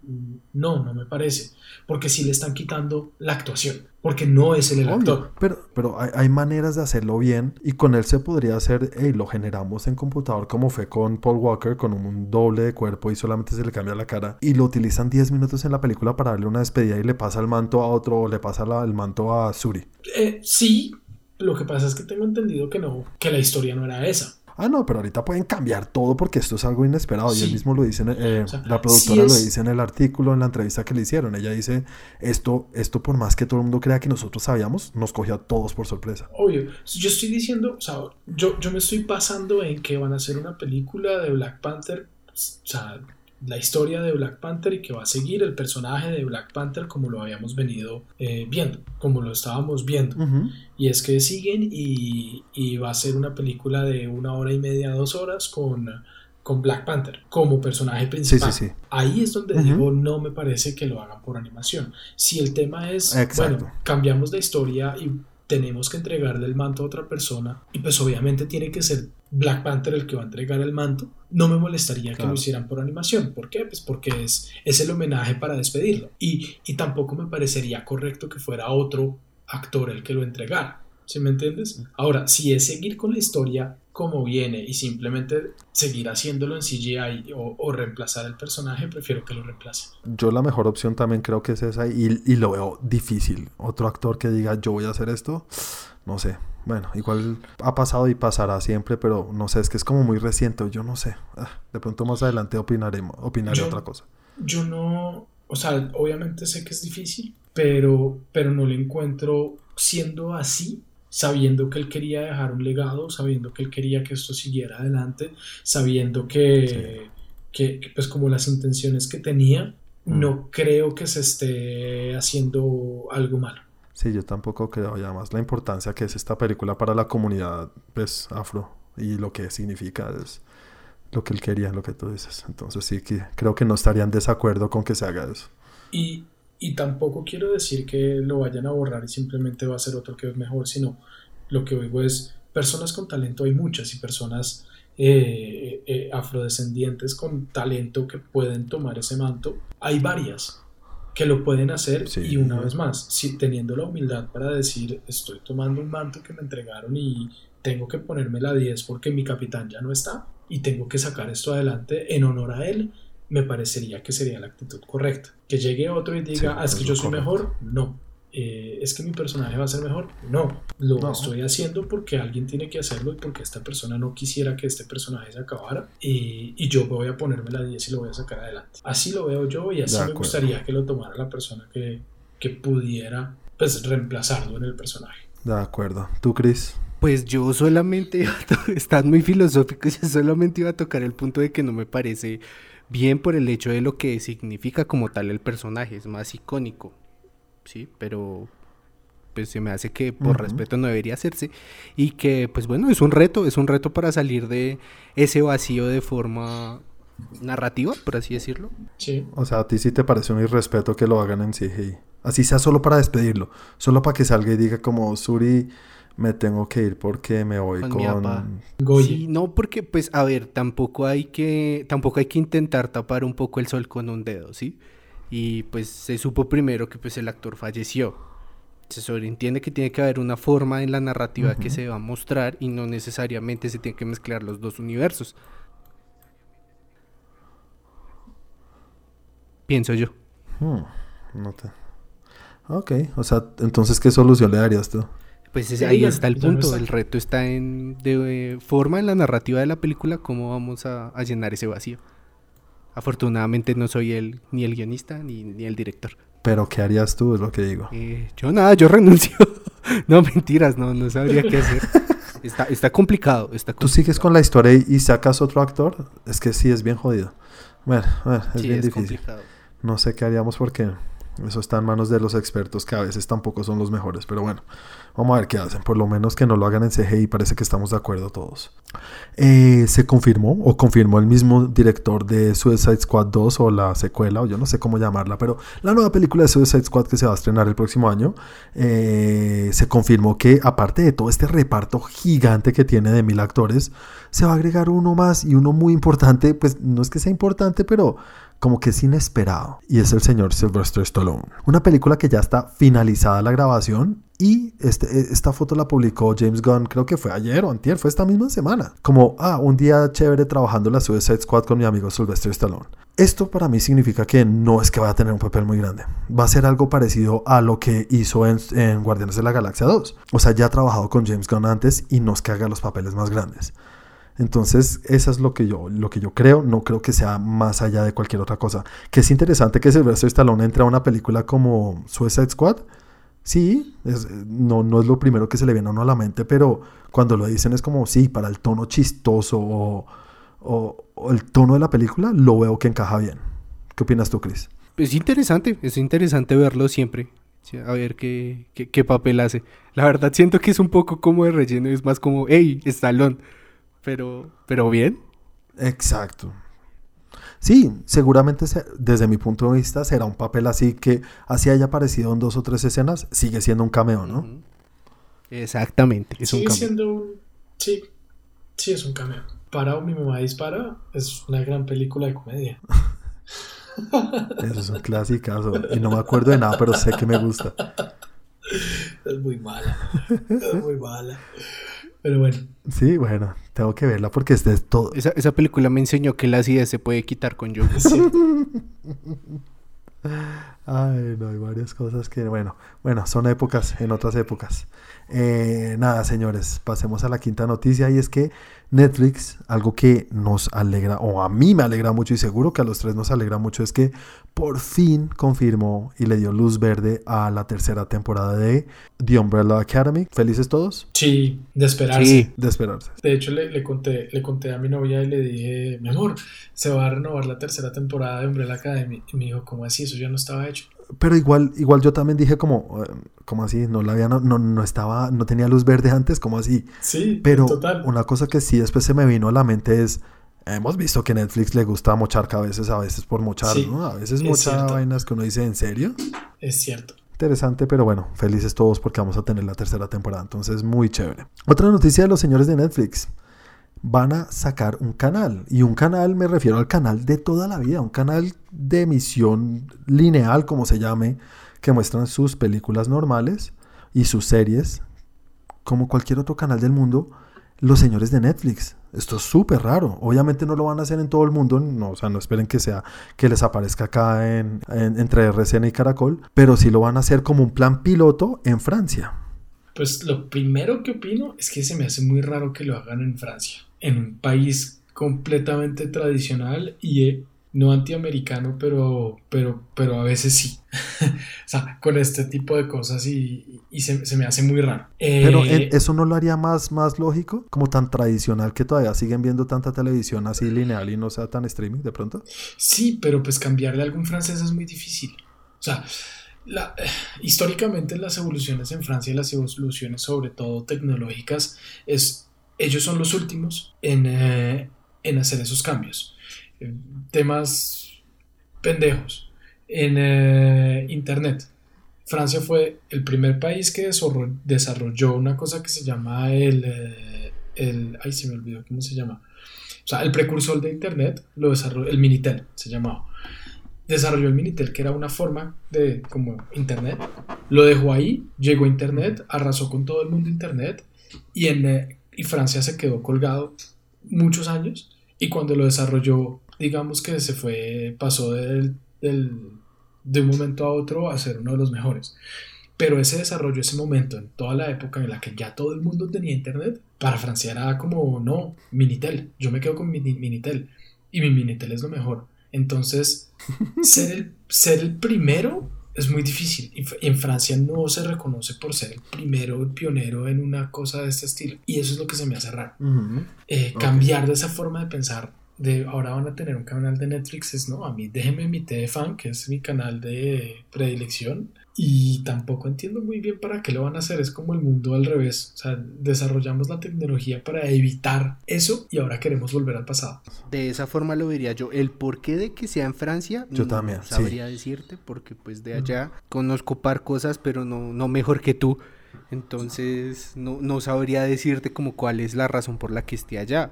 no, no me parece, porque si le están quitando la actuación, porque no es el actor. Pero, pero hay, maneras de hacerlo bien y con él se podría hacer, hey, lo generamos en computador como fue con Paul Walker, con un doble de cuerpo y solamente se le cambia la cara y lo utilizan 10 minutos en la película para darle una despedida y le pasa el manto a otro o le pasa el manto a Suri. Eh, sí, lo que pasa es que tengo entendido que no, que la historia no era esa ah, no, pero ahorita pueden cambiar todo porque esto es algo inesperado. Y él mismo lo dice, eh, la productora lo dice en el artículo, en la entrevista que le hicieron. Ella dice, esto, esto por más que todo el mundo crea que nosotros sabíamos, nos cogió a todos por sorpresa. Obvio. Yo estoy diciendo, o sea, yo, yo me estoy basando en que van a hacer una película de Black Panther, o sea, la historia de Black Panther y que va a seguir el personaje de Black Panther como lo habíamos venido eh, viendo, como lo estábamos viendo. Y es que siguen y, va a ser una película de una hora y media, dos horas con, con Black Panther como personaje principal. Ahí es donde digo, no me parece que lo hagan por animación. Si el tema es, bueno, cambiamos la historia y tenemos que entregarle el manto a otra persona y pues obviamente tiene que ser Black Panther el que va a entregar el manto, no me molestaría que lo hicieran por animación. ¿Por qué? Pues porque es, es el homenaje para despedirlo. Y, y tampoco me parecería correcto que fuera otro actor el que lo entregara. ¿Sí me entiendes? Ahora, si es seguir con la historia como viene y simplemente seguir haciéndolo en CGI o, reemplazar el personaje, prefiero que lo reemplace. Yo la mejor opción también creo que es esa y, y lo veo difícil. Otro actor que diga yo voy a hacer esto, no sé, bueno, igual ha pasado y pasará siempre, pero no sé, es que es como muy reciente, yo no sé. Ah, de pronto más adelante opinaré, opinaré otra cosa. Yo no, o sea, obviamente sé que es difícil, pero, pero no le encuentro siendo así, sabiendo que él quería dejar un legado, sabiendo que él quería que esto siguiera adelante, sabiendo que, que, pues como las intenciones que tenía, mm. no creo que se esté haciendo algo malo. Sí, yo tampoco creo ya más la importancia que es esta película para la comunidad pues, afro y lo que significa es lo que él quería, lo que tú dices. Entonces sí, que creo que no estarían en desacuerdo con que se haga eso. Y, y tampoco quiero decir que lo vayan a borrar y simplemente va a ser otro que es mejor, sino lo que oigo es personas con talento hay muchas y personas eh, eh, afrodescendientes con talento que pueden tomar ese manto hay varias que lo pueden hacer y una vez más, si, teniendo la humildad para decir estoy tomando un manto que me entregaron y tengo que ponerme la 10 porque mi capitán ya no está y tengo que sacar esto adelante en honor a él, me parecería que sería la actitud correcta. Que llegue otro y diga, ah, es que yo soy mejor, no. Eh, es que mi personaje va a ser mejor. No, lo estoy haciendo porque alguien tiene que hacerlo y porque esta persona no quisiera que este personaje se acabara y, y yo voy a ponerme la 10 y lo voy a sacar adelante. Así lo veo yo y así me gustaría que lo tomara la persona que, que pudiera pues reemplazarlo en el personaje. De acuerdo. ¿Tú, Chris? Pues yo solamente, estás muy filosófico, yo solamente iba a tocar el punto de que no me parece bien por el hecho de lo que significa como tal el personaje, es más icónico sí, pero pues se me hace que por respeto no debería hacerse y que pues bueno, es un reto, es un reto para salir de ese vacío de forma narrativa, por así decirlo. Sí. O sea, a ti sí te parece un irrespeto que lo hagan en CGI. Así sea solo para despedirlo, solo para que salga y diga como Suri me tengo que ir porque me voy con, Sí, no porque pues a ver, tampoco hay que tampoco hay que intentar tapar un poco el sol con un dedo, ¿sí? Y pues se supo primero que pues el actor falleció. Se sobreentiende que tiene que haber una forma en la narrativa que se va a mostrar y no necesariamente se tienen que mezclar los dos universos. Pienso yo. Hmm, no te... Ok, o sea, entonces, ¿qué solución le darías tú? Pues ahí está el punto, el reto está en de forma en la narrativa de la película, cómo vamos a, llenar ese vacío. Afortunadamente no soy el, ni el guionista ni, ni el director. Pero ¿qué harías tú? Es lo que digo. Eh, yo nada, yo renuncio. no, mentiras, no, no sabría qué hacer. Está, está complicado, está ¿Tú sigues con la historia y, sacas otro actor? Es que sí, es bien jodido. Bueno, es bien difícil. Complicado. No sé qué haríamos porque eso está en manos de los expertos que a veces tampoco son los mejores. Pero bueno, vamos a ver qué hacen. Por lo menos que no lo hagan en CGI. Parece que estamos de acuerdo todos. Eh, se confirmó o confirmó el mismo director de Suicide Squad 2 o la secuela o yo no sé cómo llamarla. Pero la nueva película de Suicide Squad que se va a estrenar el próximo año. Eh, se confirmó que aparte de todo este reparto gigante que tiene de mil actores. Se va a agregar uno más y uno muy importante. Pues no es que sea importante pero como que es inesperado, y es el señor Sylvester Stallone. Una película que ya está finalizada la grabación y este, e, esta foto la publicó James Gunn, creo que fue ayer o antier, fue esta misma semana. Como, ah, un día chévere trabajando la Suicide Squad con mi amigo Sylvester Stallone. Esto para mí significa que no es que vaya a tener un papel muy grande. Va a ser algo parecido a lo que hizo en, Guardianes de la Galaxia 2. O sea, ya ha trabajado con James Gunn antes y nos caga los papeles más grandes. Entonces, eso es lo que yo, lo que yo creo. No creo que sea más allá de cualquier otra cosa. Que es interesante que Sylvester Stallone entre a una película como Suicide Squad. Sí, no, no es lo primero que se le viene a uno a la mente, pero cuando lo dicen es como, sí, para el tono chistoso o, el tono de la película, lo veo que encaja bien. ¿Qué opinas tú, Chris? Es interesante, es interesante verlo siempre. A ver qué, qué, qué, papel hace. La verdad siento que es un poco como de relleno, es más como, hey, Stallone pero, pero bien. Exacto. Sí, seguramente desde mi punto de vista será un papel así que así haya aparecido en dos o tres escenas, sigue siendo un cameo, ¿no? Exactamente, es sigue siendo un... Sí, sí es un cameo. Para Mi mamá dispara es una gran película de comedia. Eso es un clásico y no me acuerdo de nada, pero sé que me gusta. Es muy mala, es muy mala. Pero bueno. Sí, bueno, tengo que verla porque este es todo. Esa, esa película me enseñó que la acidez se puede quitar con yoga. Ay, no, hay varias cosas que, bueno, bueno, son épocas en otras épocas. Eh, nada, señores, pasemos a la quinta noticia y es que Netflix, algo que nos alegra, o a mí me alegra mucho y seguro que a los tres nos alegra mucho, es que por fin confirmó y le dio luz verde a la tercera temporada de The Umbrella Academy. ¿Felices todos? Sí, de esperarse. Sí, de esperarse. De hecho, le, le, conté, le conté a mi novia y le dije, mi amor, se va a renovar la tercera temporada de Umbrella Academy. Y me dijo, ¿cómo así? Eso ya no estaba hecho pero igual, igual yo también dije como, eh, como así, no la había, no, no, estaba, no tenía luz verde antes, como así. Sí, pero una cosa que sí después se me vino a la mente es, hemos visto que Netflix le gusta mochar cabezas a veces por mochar, ¿no? A veces mocha vainas que uno dice, ¿en serio? Es cierto. Interesante, pero bueno, felices todos porque vamos a tener la tercera temporada, entonces muy chévere. Otra noticia de los señores de Netflix van a sacar un canal. Y un canal me refiero al canal de toda la vida, un canal de emisión lineal, como se llame, que muestran sus películas normales y sus series, como cualquier otro canal del mundo, los señores de Netflix. Esto es súper raro. Obviamente no lo van a hacer en todo el mundo, no, o sea, no esperen que sea que les aparezca acá en, entre RCN y Caracol, pero sí lo van a hacer como un plan piloto en Francia. Pues lo primero que opino es que se me hace muy raro que lo hagan en Francia en un país completamente tradicional y eh, no antiamericano, pero, pero, pero a veces sí. o sea, con este tipo de cosas y, se, me hace muy raro. pero eh, eso no lo haría más, más lógico, como tan tradicional que todavía siguen viendo tanta televisión así lineal y no sea tan streaming de pronto. Sí, pero pues cambiarle a algún francés es muy difícil. O sea, la, históricamente las evoluciones en Francia, las evoluciones sobre todo tecnológicas, es ellos son los últimos en, eh, hacer esos cambios. Eh, temas pendejos. En eh, Internet, Francia fue el primer país que desarrolló una cosa que se llama el, el... Ay, se me olvidó cómo se llama. O sea, el precursor de Internet lo desarrolló, el Minitel se llamaba. desarrolló el Minitel, que era una forma de como Internet, lo dejó ahí, llegó a Internet, arrasó con todo el mundo Internet y, en, eh, y Francia se quedó colgado muchos años y cuando lo desarrolló, digamos que se fue, pasó del, del, de un momento a otro a ser uno de los mejores. Pero ese desarrollo, ese momento, en toda la época en la que ya todo el mundo tenía internet, para Francia era como, no, Minitel, yo me quedo con mi Minitel y mi Minitel es lo mejor. Entonces, ser el, ser el primero es muy difícil. Y en Francia no se reconoce por ser el primero, el pionero en una cosa de este estilo. Y eso es lo que se me hace raro. Eh, cambiar de esa forma de pensar, de ahora van a tener un canal de Netflix, es no, a mí déjeme mi fan que es mi canal de predilección. Y tampoco entiendo muy bien para qué lo van a hacer. Es como el mundo al revés. O sea, desarrollamos la tecnología para evitar eso y ahora queremos volver al pasado. De esa forma lo diría yo. El porqué de que sea en Francia, yo también sabría decirte, porque pues de allá conozco par cosas, pero no, no mejor que tú. Entonces no, no sabría decirte como cuál es la razón por la que esté allá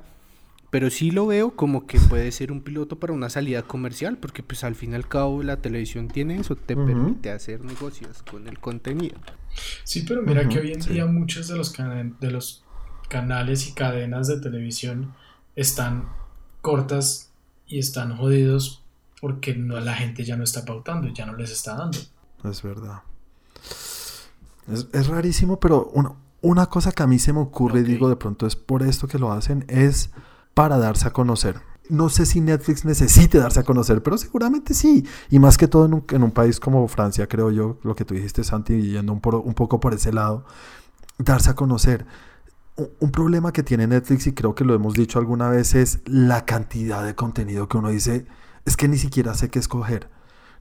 pero sí lo veo como que puede ser un piloto para una salida comercial, porque pues al fin y al cabo la televisión tiene eso, te permite hacer negocios con el contenido. Sí, pero mira que hoy en día muchos de los, de los canales y cadenas de televisión están cortas y están jodidos porque no, la gente ya no está pautando, ya no les está dando. Es verdad. Es, rarísimo, pero una, una cosa que a mí se me ocurre y digo de pronto es por esto que lo hacen, es para darse a conocer. No sé si Netflix necesite darse a conocer, pero seguramente sí. Y más que todo en un, país como Francia, creo yo, lo que tú dijiste, Santi, yendo un, un poco por ese lado, darse a conocer. Un problema que tiene Netflix, y creo que lo hemos dicho alguna vez, es la cantidad de contenido que uno dice, es que ni siquiera sé qué escoger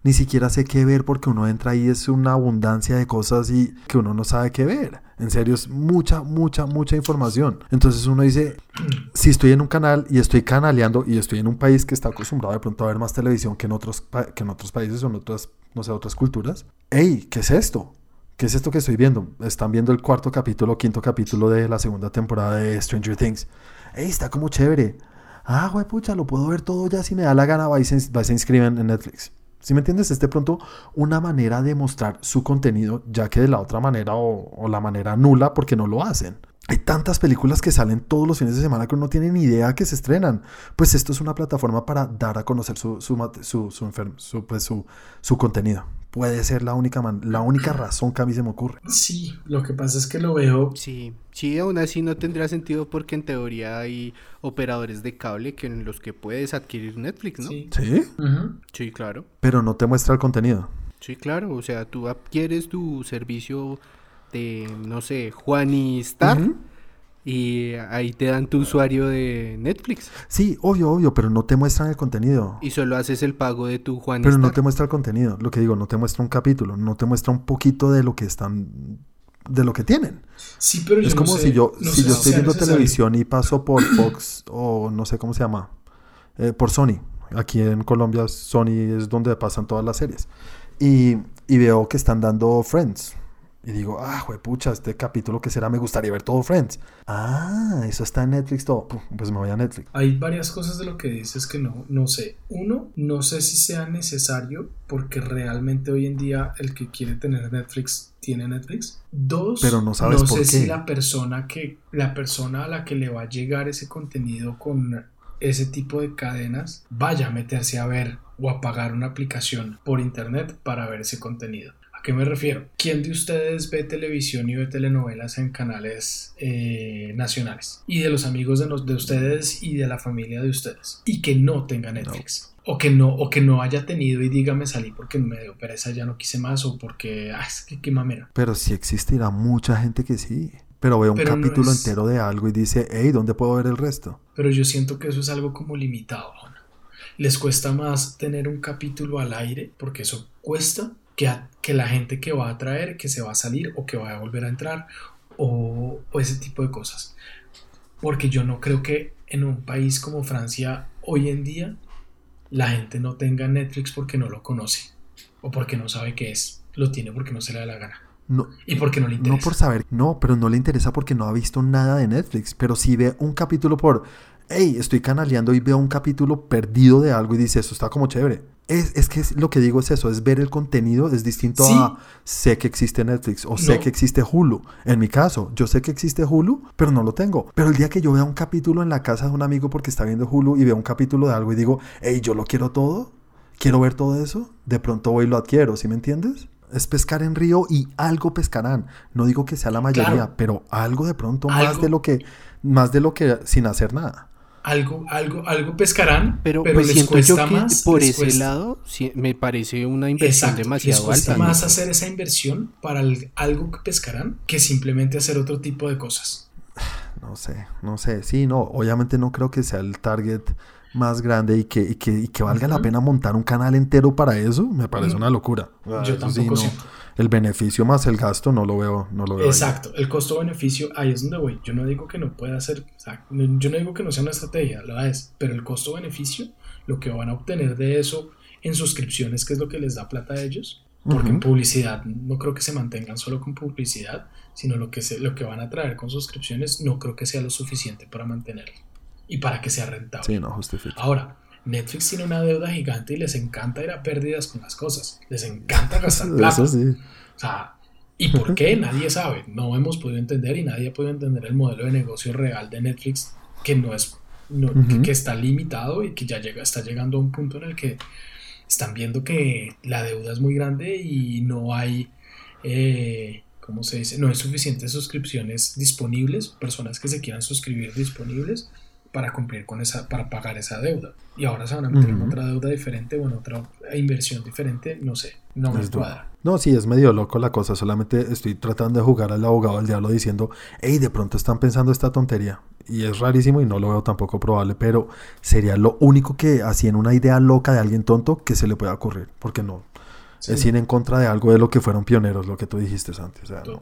ni siquiera sé qué ver porque uno entra ahí es una abundancia de cosas y que uno no sabe qué ver. En serio es mucha, mucha, mucha información. Entonces uno dice, si estoy en un canal y estoy canaleando y estoy en un país que está acostumbrado de pronto a ver más televisión que en otros, que en otros países o en otras, no sé, otras culturas, hey, ¿qué es esto? ¿Qué es esto que estoy viendo? Están viendo el cuarto capítulo, quinto capítulo de la segunda temporada de Stranger Things. Hey, está como chévere. Ah, güey, pucha, lo puedo ver todo ya si me da la gana, y se, va y se inscriben en Netflix. Si me entiendes? Es de pronto una manera de mostrar su contenido, ya que de la otra manera o, la manera nula, porque no lo hacen. Hay tantas películas que salen todos los fines de semana que uno no tiene ni idea que se estrenan. Pues esto es una plataforma para dar a conocer su, su, su, pues su, su contenido puede ser la única, la única razón que a mí se me ocurre. Sí, lo que pasa es que lo veo. Sí, sí, aún así no tendría sentido porque en teoría hay operadores de cable que en los que puedes adquirir Netflix, ¿no? Sí. ¿Sí? claro. Pero no te muestra el contenido. Sí, claro, o sea, tú adquieres tu servicio de, no sé, Juan y Star y ahí te dan tu usuario de Netflix. Sí, obvio, obvio, pero no te muestran el contenido. Y solo haces el pago de tu Juan. Pero no te muestra el contenido, lo que digo, no te muestra un capítulo, no te muestra un poquito de lo que están, de lo que tienen. Sí, pero es como si yo, si yo estoy viendo televisión y paso por Fox o no sé cómo se llama, eh, por Sony. Aquí en Colombia Sony es donde pasan todas las series. Y, y veo que están dando Friends y digo, ah, pucha, este capítulo que será, me gustaría ver todo Friends. Ah, eso está en Netflix todo. Pues me voy a Netflix. Hay varias cosas de lo que dices que no, no sé. Uno, no sé si sea necesario porque realmente hoy en día el que quiere tener Netflix tiene Netflix. Dos, Pero no, sabes sé si la persona que la persona a la que le va a llegar ese contenido con ese tipo de cadenas vaya a meterse a ver o a pagar una aplicación por internet para ver ese contenido qué me refiero? ¿Quién de ustedes ve televisión y ve telenovelas en canales eh, nacionales? Y de los amigos de, de, ustedes y de la familia de ustedes. Y que no tenga Netflix. O que, no, o que no haya tenido y dígame salí porque me dio pereza, ya no quise más o porque, ah, es que qué mamera. Pero sí existirá mucha gente que sí. Pero ve un capítulo entero de algo y dice, hey, ¿dónde puedo ver el resto? Pero yo siento que eso es algo como limitado. Les cuesta más tener un capítulo al aire porque eso cuesta que, la gente que va a traer, que se va a salir o que va a volver a entrar o, ese tipo de cosas. Porque yo no creo que en un país como Francia hoy en día la gente no tenga Netflix porque no lo conoce o porque no sabe qué es. Lo tiene porque no se le da la gana. No, y porque no le interesa. No por saber, no, pero no le interesa porque no ha visto nada de Netflix. Pero si ve un capítulo por hey, estoy canaleando y veo un capítulo perdido de algo y dice, esto está como chévere. Es, es que lo que digo es eso, es ver el contenido, es distinto a sé que existe Netflix o sé que existe Hulu. En mi caso, yo sé que existe Hulu, pero no lo tengo. Pero el día que yo vea un capítulo en la casa de un amigo porque está viendo Hulu y veo un capítulo de algo y digo, hey, yo lo quiero todo, quiero ver todo eso, de pronto voy y lo adquiero, ¿sí me entiendes? Es pescar en río y algo pescarán. No digo que sea la mayoría, pero algo de pronto más de lo que más de lo que sin hacer nada algo, algo, algo pescarán, pero, pero pues les cuesta más. Por ese lado, me parece una inversión demasiado les cuesta más hacer esa inversión para algo que pescarán que simplemente hacer otro tipo de cosas. No sé, no sé. Sí, no, obviamente no creo que sea el target más grande y que, y que, valga la pena montar un canal entero para eso, me parece una locura. Yo tampoco el beneficio más el gasto no lo veo, no lo veo. Exacto, el costo-beneficio, ahí es donde voy. Yo no digo que no pueda ser, yo no digo que no sea una estrategia, lo es, pero el costo-beneficio, lo que van a obtener de eso en suscripciones, que es lo que les da plata a ellos, porque en publicidad no creo que se mantengan solo con publicidad, sino lo que, se, lo que van a traer con suscripciones no creo que sea lo suficiente para mantenerlo y para que sea rentable. Sí, no justifica. Ahora, Netflix tiene una deuda gigante y les encanta ir a pérdidas con las cosas. Les encanta gastar plata. Eso sí. O sea, ¿y por qué? Nadie sabe. No hemos podido entender y nadie ha podido entender el modelo de negocio real de Netflix que no es que, está limitado y que ya llega, está llegando a un punto en el que están viendo que la deuda es muy grande y no hay eh, ¿cómo se dice? No hay suficientes suscripciones disponibles, personas que se quieran suscribir disponibles para cumplir con esa, para pagar esa deuda. Y ahora se van a meter en otra deuda diferente o en otra inversión diferente, no sé, no me cuadra. No, sí, es medio loco la cosa, solamente estoy tratando de jugar al abogado del diablo diciendo, hey, de pronto están pensando esta tontería. Y es rarísimo y no lo veo tampoco probable, pero sería lo único que, así en una idea loca de alguien tonto, que se le pueda ocurrir, porque no. Es ir en contra de algo de lo que fueron pioneros, lo que tú dijiste, Santi. O sea, no,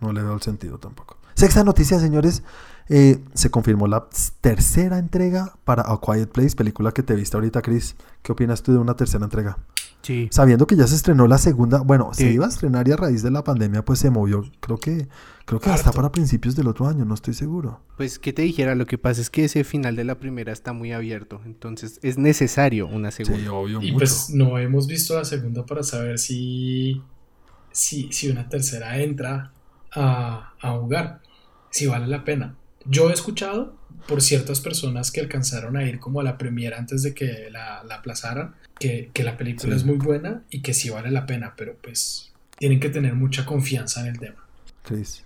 no le veo el sentido tampoco. Sexta noticia, señores. Eh, se confirmó la tercera entrega para A Quiet Place, película que te viste ahorita, Chris. ¿Qué opinas tú de una tercera entrega? Sí. Sabiendo que ya se estrenó la segunda, bueno, se iba a estrenar y a raíz de la pandemia pues se movió, creo que creo que hasta para principios del otro año, no estoy seguro. Pues que te dijera, lo que pasa es que ese final de la primera está muy abierto, entonces es necesario una segunda. Sí, obvio, y pues no hemos visto la segunda para saber si si, si una tercera entra a, a jugar, si vale la pena. Yo he escuchado por ciertas personas que alcanzaron a ir como a la premiera antes de que la, la aplazaran, que, que, la película es muy buena y que sí vale la pena, pero pues tienen que tener mucha confianza en el tema. Chris.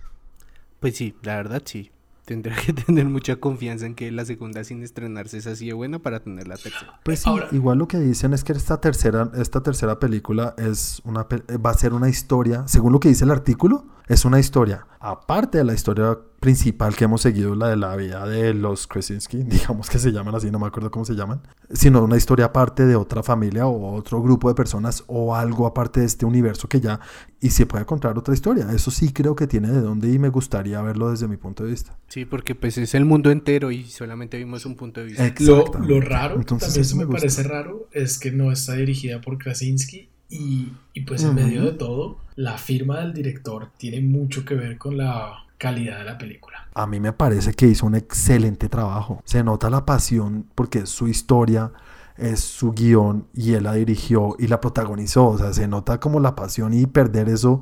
Pues sí, la verdad sí. Tendrá que tener mucha confianza en que la segunda sin estrenarse es así de buena para tener la tercera. Pues sí, igual lo que dicen es que esta tercera, esta tercera película es una, va a ser una historia, según lo que dice el artículo, es una historia, aparte de la historia principal que hemos seguido, la de la vida de los Krasinski, digamos que se llaman así, no me acuerdo cómo se llaman, sino una historia aparte de otra familia o otro grupo de personas o algo aparte de este universo que ya, y se puede contar otra historia. Eso sí creo que tiene de dónde y me gustaría verlo desde mi punto de vista. Sí, porque pues es el mundo entero y solamente vimos un punto de vista. Lo, lo, raro, Entonces, también me, me parece raro, es que no está dirigida por Krasinski y, pues en medio de todo, la firma del director tiene mucho que ver con la calidad de la película. A mí me parece que hizo un excelente trabajo. Se nota la pasión porque es su historia, es su guion y él la dirigió y la protagonizó. O sea, se nota como la pasión y perder eso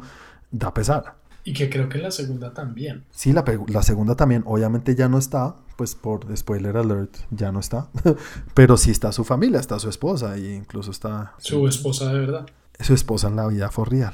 da pesar. Y que creo que en la segunda también. Sí, la, la segunda también. Obviamente ya no está, pues por spoiler alert, ya no está. Pero sí está su familia, está su esposa e incluso está... Su esposa de verdad su esposa en la vida for real.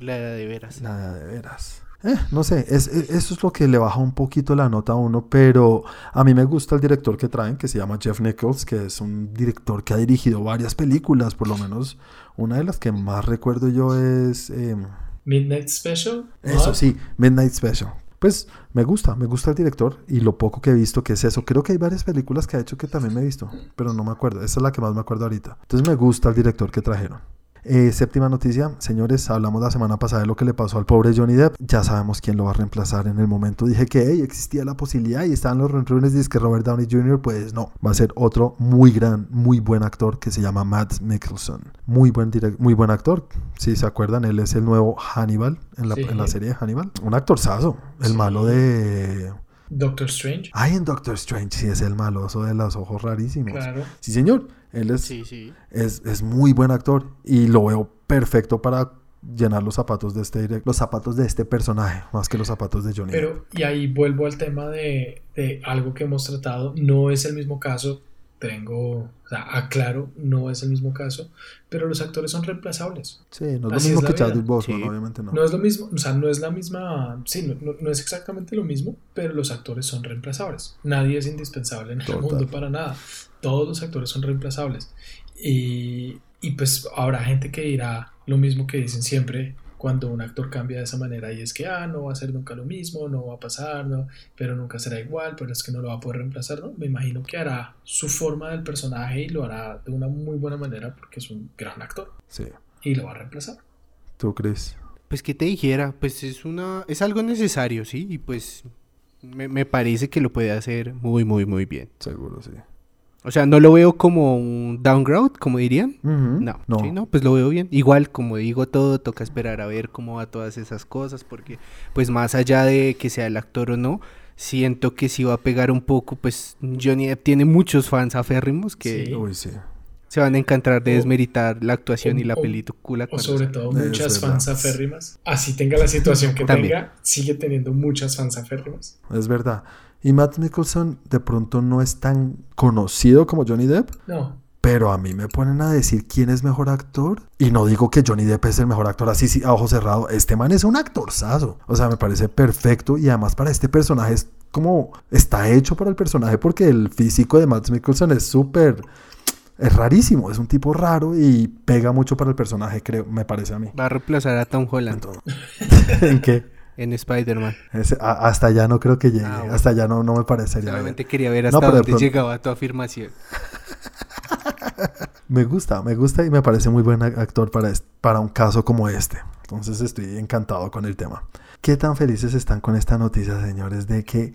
La de veras. La de veras. Eh, no sé, es, eso es lo que le baja un poquito la nota a uno, pero a mí me gusta el director que traen, que se llama Jeff Nichols, que es un director que ha dirigido varias películas, por lo menos una de las que más recuerdo yo es... Em, Midnight Special. Eso sí, Midnight Special. Pues me gusta, me gusta el director y lo poco que he visto que es eso. Creo que hay varias películas que ha hecho que también me he visto, pero no me acuerdo. Esa es la que más me acuerdo ahorita. Entonces me gusta el director que trajeron. Eh, séptima noticia, señores, hablamos la semana pasada de lo que le pasó al pobre Johnny Depp. Ya sabemos quién lo va a reemplazar en el momento. Dije que existía la posibilidad y estaban los rentrunes. Dice que Robert Downey Jr., pues no, va a ser otro muy gran, muy buen actor que se llama Matt Mickelson. Muy buen, muy buen actor. Si se acuerdan, él es el nuevo Hannibal en la, serie de Hannibal. Un actorzazo, el malo de Doctor Strange. Ay, en Doctor Strange sí es el maloso de los ojos rarísimos. Claro. Sí, señor. Él es, Sí, sí. es, es muy buen actor y lo veo perfecto para llenar los zapatos de este los zapatos de este personaje más que los zapatos de Johnny. Pero, y ahí vuelvo al tema de, de algo que hemos tratado. No es el mismo caso. Tengo, o sea, aclaro, no es el mismo caso. Pero los actores son reemplazables. Sí, no es lo mismo es que. Chadwick Boseman, Sí. obviamente no. No es lo mismo, o sea, no es la misma, sí, no, no- no es exactamente lo mismo, pero los actores son reemplazables. Nadie es indispensable en el mundo para nada. Todos los actores son reemplazables. Y, y pues habrá gente que dirá lo mismo que dicen siempre cuando un actor cambia de esa manera y es que, ah, no va a ser nunca lo mismo, no va a pasar, no, pero nunca será igual, pero es que no lo va a poder reemplazar, ¿no? Me imagino que hará su forma del personaje y lo hará de una muy buena manera porque es un gran actor Sí. y lo va a reemplazar. ¿Tú crees? Pues que te dijera, pues es una, es algo necesario, sí, y pues me, me parece que lo puede hacer muy, muy, muy bien. Seguro, sí. O sea, no lo veo como un downgrade, como dirían. No, No. sí, no, pues lo veo bien. Igual, como digo todo, toca esperar a ver cómo va todas esas cosas, porque pues más allá de que sea el actor o no, siento que si va a pegar un poco, pues Johnny Depp tiene muchos fans aférrimos que Sí. Uy, sí. se van a encantar de O- desmeritar la actuación o- y la o- película. O sobre todo muchas verdad. fans aférrimas. Así tenga la situación que También. tenga, sigue teniendo muchas fans aférrimas. Es verdad. Y Matt Nicholson de pronto no es tan conocido como Johnny Depp, No, pero a mí me ponen a decir quién es mejor actor. Y no digo que Johnny Depp es el mejor actor así, sí, a ojo cerrado. Este man es un actorzazo. O sea, me parece perfecto. Y además para este personaje es como... Está hecho para el personaje porque el físico de Matt Nicholson es súper... Es rarísimo. Es un tipo raro y pega mucho para el personaje, creo. Me parece a mí. Va a reemplazar a Tom Holland ¿En qué? En Spider-Man. Hasta allá no creo que llegue. Ah, bueno. Hasta allá no, no me parecería. Solamente quería ver hasta dónde pronto- llegaba tu afirmación. Me gusta, me gusta y me parece muy buen ac- actor para, para un caso como este. Entonces estoy encantado con el tema. ¿Qué tan felices están con esta noticia, señores? De que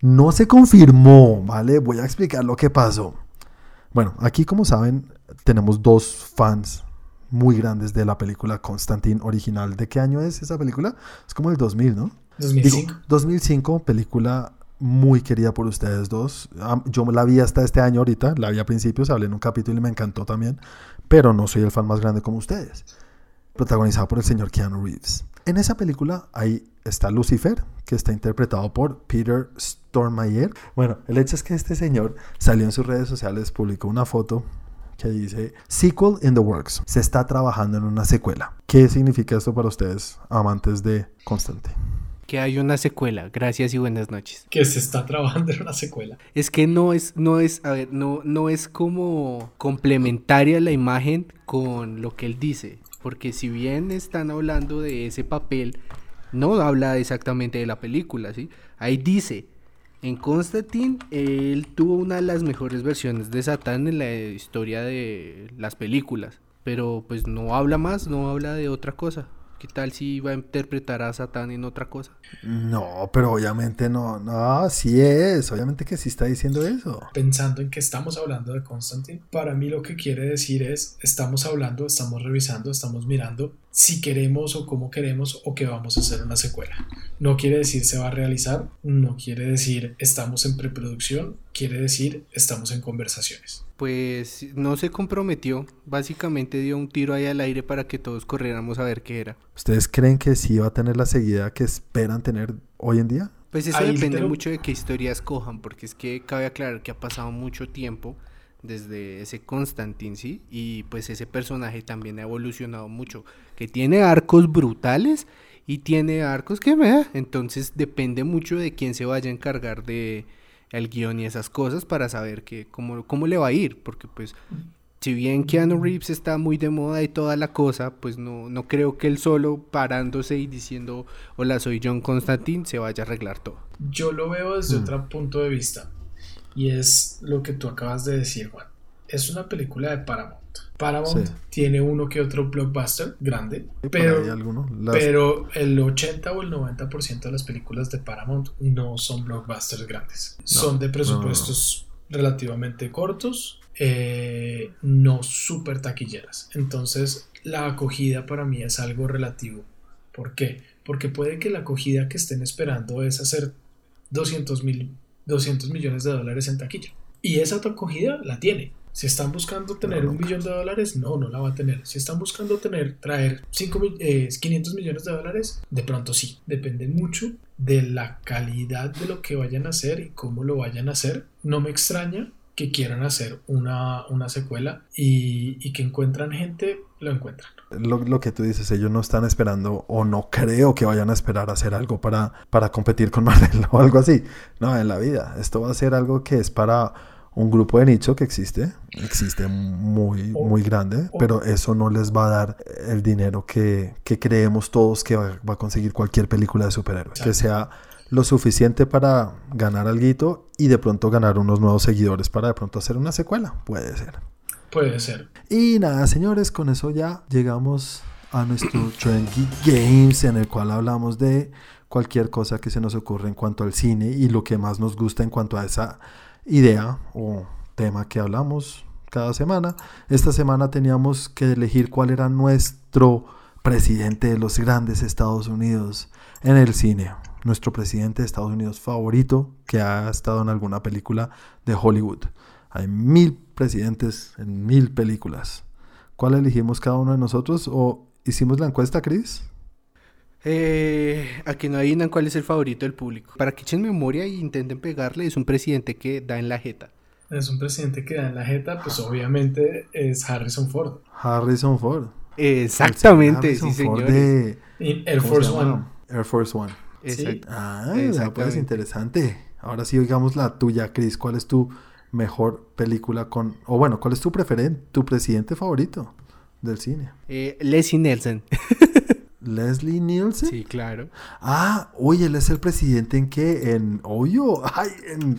no se confirmó, ¿vale? Voy a explicar lo que pasó. Bueno, aquí como saben, tenemos dos fans muy grandes de la película Constantine original. ¿De qué año es esa película? Es como el 2000, ¿no? 2005. Digo, 2005, película muy querida por ustedes dos. Yo la vi hasta este año ahorita, la vi a principios, hablé en un capítulo y me encantó también, pero no soy el fan más grande como ustedes. Protagonizada por el señor Keanu Reeves. En esa película ahí está Lucifer, que está interpretado por Peter Stormare. Bueno, el hecho es que este señor salió en sus redes sociales, publicó una foto que dice Sequel in the Works. Se está trabajando en una secuela. ¿Qué significa esto para ustedes, amantes de Constantine? Que hay una secuela. Gracias y buenas noches. que se está trabajando en una secuela. Es que no es, no es, a ver, no, no es como complementaria la imagen con lo que él dice. Porque si bien están hablando de ese papel, no habla exactamente de la película, ¿sí? Ahí dice, en Constantine, él tuvo una de las mejores versiones de Satán en la historia de las películas. Pero pues no habla más, no habla de otra cosa. ¿Qué tal si va a interpretar a Satán en otra cosa? No, pero obviamente no, no, sí es, obviamente que sí está diciendo eso. Pensando en que estamos hablando de Constantine, para mí lo que quiere decir es, estamos hablando, estamos revisando, estamos mirando si queremos o cómo queremos o que vamos a hacer una secuela. No quiere decir se va a realizar, no quiere decir estamos en preproducción, quiere decir estamos en conversaciones. Pues no se comprometió, básicamente dio un tiro ahí al aire para que todos corriéramos a ver qué era. ¿Ustedes creen que sí va a tener la seguida que esperan tener hoy en día? Pues eso Ahí depende lo- mucho de qué historias cojan, porque es que cabe aclarar que ha pasado mucho tiempo desde ese Constantine, ¿sí? Y pues ese personaje también ha evolucionado mucho, que tiene arcos brutales y tiene arcos que vea, entonces depende mucho de quién se vaya a encargar de el guion y esas cosas para saber que cómo, cómo le va a ir, porque pues si bien Keanu Reeves está muy de moda y toda la cosa, pues no, no creo que él solo parándose y diciendo hola soy John Constantine se vaya a arreglar todo. Yo lo veo desde Mm. otro punto de vista y es lo que tú acabas de decir, Juan. Es una película de Paramount. Paramount Sí. tiene uno que otro blockbuster grande, pero. Las- Pero el 80 o el 90% de las películas de Paramount no son blockbusters grandes. son de presupuestos relativamente cortos, eh, no súper taquilleras. Entonces, la acogida para mí es algo relativo. ¿Por qué? Porque puede que la acogida que estén esperando es hacer 200, mil, 200 millones de dólares en taquilla. Y esa acogida la tiene. Si están buscando tener un billón de dólares, no, no la va a tener. Si están buscando tener, traer 5, 500 millones de dólares, de pronto sí. Depende mucho de la calidad de lo que vayan a hacer y cómo lo vayan a hacer. No me extraña que quieran hacer una, una secuela y, y, que encuentran gente, lo encuentran. Lo, lo, que tú dices, ellos no están esperando o no creo que vayan a esperar a hacer algo para, para competir con Marvel o algo así. No, en la vida. Esto va a ser algo que es para un grupo de nicho que existe, existe muy, muy grande, pero eso no les va a dar el dinero que, que creemos todos que va, va, a conseguir cualquier película de superhéroes. Que sea lo suficiente para ganar algo y de pronto ganar unos nuevos seguidores para de pronto hacer una secuela. Puede ser. Puede ser. Y nada, señores, con eso ya llegamos a nuestro Trendy Games en el cual hablamos de cualquier cosa que se nos ocurre en cuanto al cine y lo que más nos gusta en cuanto a esa idea o tema que hablamos cada semana. Esta semana teníamos que elegir cuál era nuestro presidente de los grandes Estados Unidos en el cine. Nuestro presidente de Estados Unidos favorito que ha estado en alguna película de Hollywood. Hay mil presidentes en mil películas. ¿Cuál elegimos cada uno de nosotros? ¿O hicimos la encuesta, Chris? Eh, a que no adivinan cuál es el favorito del público. Para que echen memoria e intenten pegarle, es un presidente que da en la jeta. Es un presidente que da en la jeta, pues obviamente es Harrison Ford. Harrison Ford. Exactamente, Harrison sí. Y Air Force One. Air Force One. Exacto. Ah, Exactamente. pues interesante. Ahora sí, oigamos la tuya, Chris. ¿Cuál es tu mejor película con... O bueno, ¿cuál es tu preferente, tu presidente favorito del cine? Eh, Leslie Nelson. Leslie Nielsen. Sí, claro. Ah, oye, él es el presidente en qué? En Hoyo. Ay, en...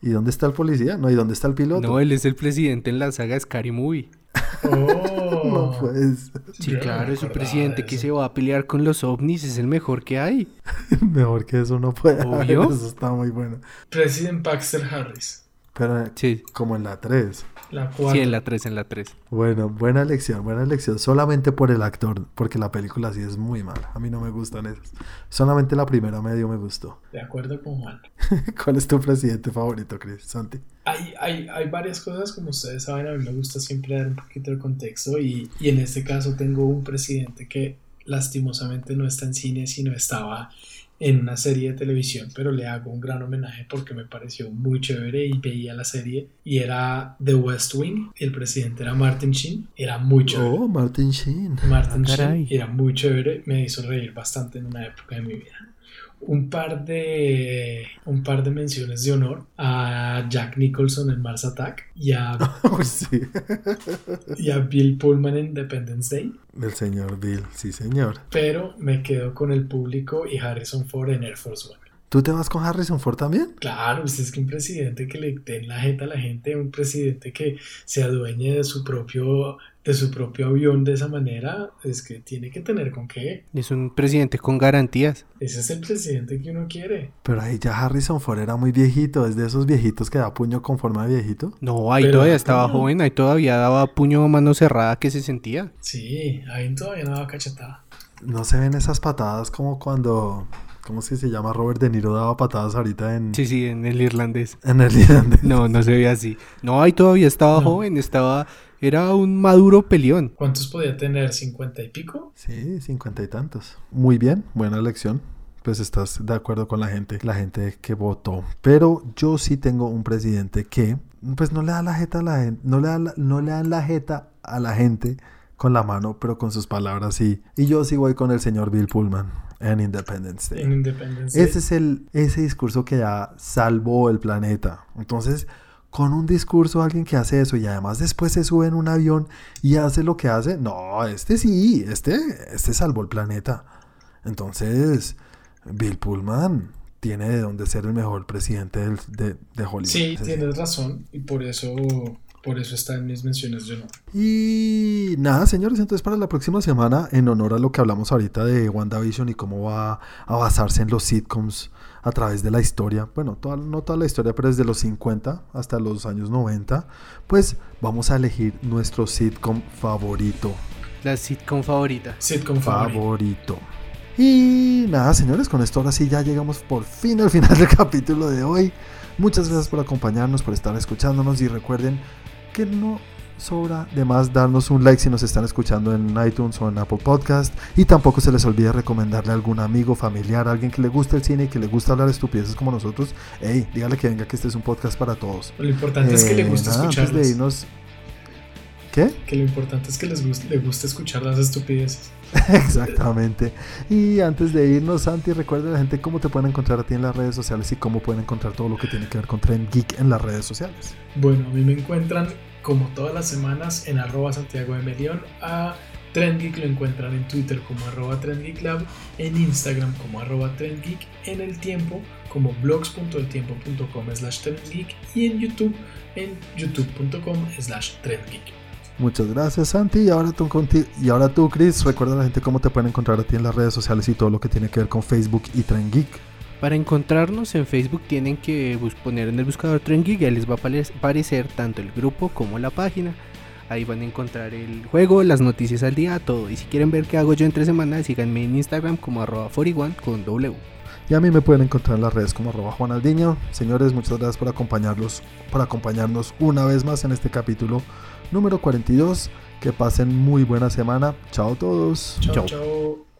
¿Y dónde está el policía? No, ¿y dónde está el piloto? No, él es el presidente en la saga Scary Movie. Oh. no pues. Sí, Yo no claro, es un presidente de que se va a pelear con los ovnis, es el mejor que hay. Mejor que eso no puede haber, Obvio. Eso está muy bueno. President Baxter Harris. Pero Sí, como en la 3. La cuarta. sí, en la 3, en la 3. Bueno, buena elección, buena elección. Solamente por el actor, porque la película sí es muy mala. A mí no me gustan esas. Solamente la primera medio me gustó. De acuerdo con Juan. ¿Cuál es tu presidente favorito, Chris? Santi. Hay, hay, hay varias cosas, como ustedes saben, a mí me gusta siempre dar un poquito de contexto y, y en este caso tengo un presidente que lastimosamente no está en cine, sino estaba en una serie de televisión, pero le hago un gran homenaje porque me pareció muy chévere y veía la serie y era The West Wing, el presidente era Martin Sheen, era muy chévere. Oh, Martin Sheen. Martin Ah. Sheen era muy chévere, me hizo reír bastante en una época de mi vida. Un par de un par de menciones de honor a Jack Nicholson en Mars Attack y a, sí. y a Bill Pullman en Independence Day, El señor Bill, sí, señor. pero me quedo con el público y Harrison Ford en Air Force One. ¿Tú te vas con Harrison Ford también? Claro, usted es que un presidente que le den la jeta a la gente, un presidente que se adueñe de su propio de su propio avión de esa manera, es que tiene que tener con qué. Es un presidente con garantías. Ese es el presidente que uno quiere. Pero ahí ya Harrison Ford era muy viejito. Es de esos viejitos que da puño con forma de viejito. No, ahí Pero- todavía estaba joven, ahí todavía daba puño mano cerrada que se sentía. Sí, ahí todavía no daba cachetada. No se ven esas patadas como cuando... ¿Cómo es que se llama? Robert De Niro daba patadas ahorita en, Sí, sí, en el irlandés. en el irlandés. No, no se ve así. No, ahí todavía estaba No. joven, estaba... Era un maduro peleón. ¿Cuántos podía tener? ¿50 y pico? Sí, cincuenta y tantos. Muy bien, buena elección. Pues estás de acuerdo con la gente, la gente que votó. Pero yo sí tengo un presidente que, pues no le da la jeta a la gente, no le, da la- no le dan la jeta a la gente con la mano, pero con sus palabras sí. Y yo sí voy con el señor Bill Pullman en Independence Day. En Independence Day. Ese es el, ese discurso que ya salvó el planeta. Entonces, con un discurso, alguien que hace eso y además después se sube en un avión y hace lo que hace, no, este sí, este, este salvó el planeta. Entonces, Bill Pullman tiene de dónde ser el mejor presidente del- de, de Hollywood. Sí, tienes razón y por eso, por eso está en mis menciones de honor. Y nada, señores, entonces para la próxima semana, en honor a lo que hablamos ahorita de WandaVision y cómo va a basarse en los sitcoms a través de la historia, bueno, toda- no toda la historia, pero desde los 50 hasta los años 90, pues vamos a elegir nuestro sitcom favorito. La sitcom favorita. Sitcom favorito. Favorito. Y nada, señores, con esto ahora sí ya llegamos por fin al final del capítulo de hoy. Muchas gracias por acompañarnos, por estar escuchándonos y recuerden que no sobra de más darnos un like si nos están escuchando en iTunes o en Apple Podcast. Y tampoco se les olvide recomendarle a algún amigo, familiar, alguien que le guste el cine y que le gusta hablar estupideces como nosotros. Hey, dígale que venga, que este es un podcast para todos. Lo importante es que le guste Eh, antes de irnos- ¿Qué? Que lo importante es que les guste, le guste escuchar las estupideces. Exactamente. Y antes de irnos, Santi, recuerda a la gente cómo te pueden encontrar a ti en las redes sociales y cómo pueden encontrar todo lo que tiene que ver con Trend Geek en las redes sociales. Bueno, a mí me encuentran como todas las semanas en arroba Santiago de Melión. A TrendGeek lo encuentran en Twitter como arroba TrendGeekLab, en Instagram como arroba TrendGeek, en El Tiempo como blogs.eltiempo.com slash TrendGeek y en YouTube en youtube.com slash TrendGeek. Muchas gracias, Santi. Y ahora tú, y ahora tú, Chris, recuerda a la gente cómo te pueden encontrar a ti en las redes sociales y todo lo que tiene que ver con Facebook y Trend Geek. Para encontrarnos en Facebook tienen que poner en el buscador Tren Geek, ahí les va a apare- aparecer tanto el grupo como la página. Ahí van a encontrar el juego, las noticias al día, todo. Y si quieren ver qué hago yo entre semana, síganme en Instagram como arroba 41 con W. Y a mí me pueden encontrar en las redes como arroba Juan Aldiño. Señores, muchas gracias por acompañarlos, por acompañarnos una vez más en este capítulo número 42. Que pasen muy buena semana. Chao a todos. Chao, Chao. chao.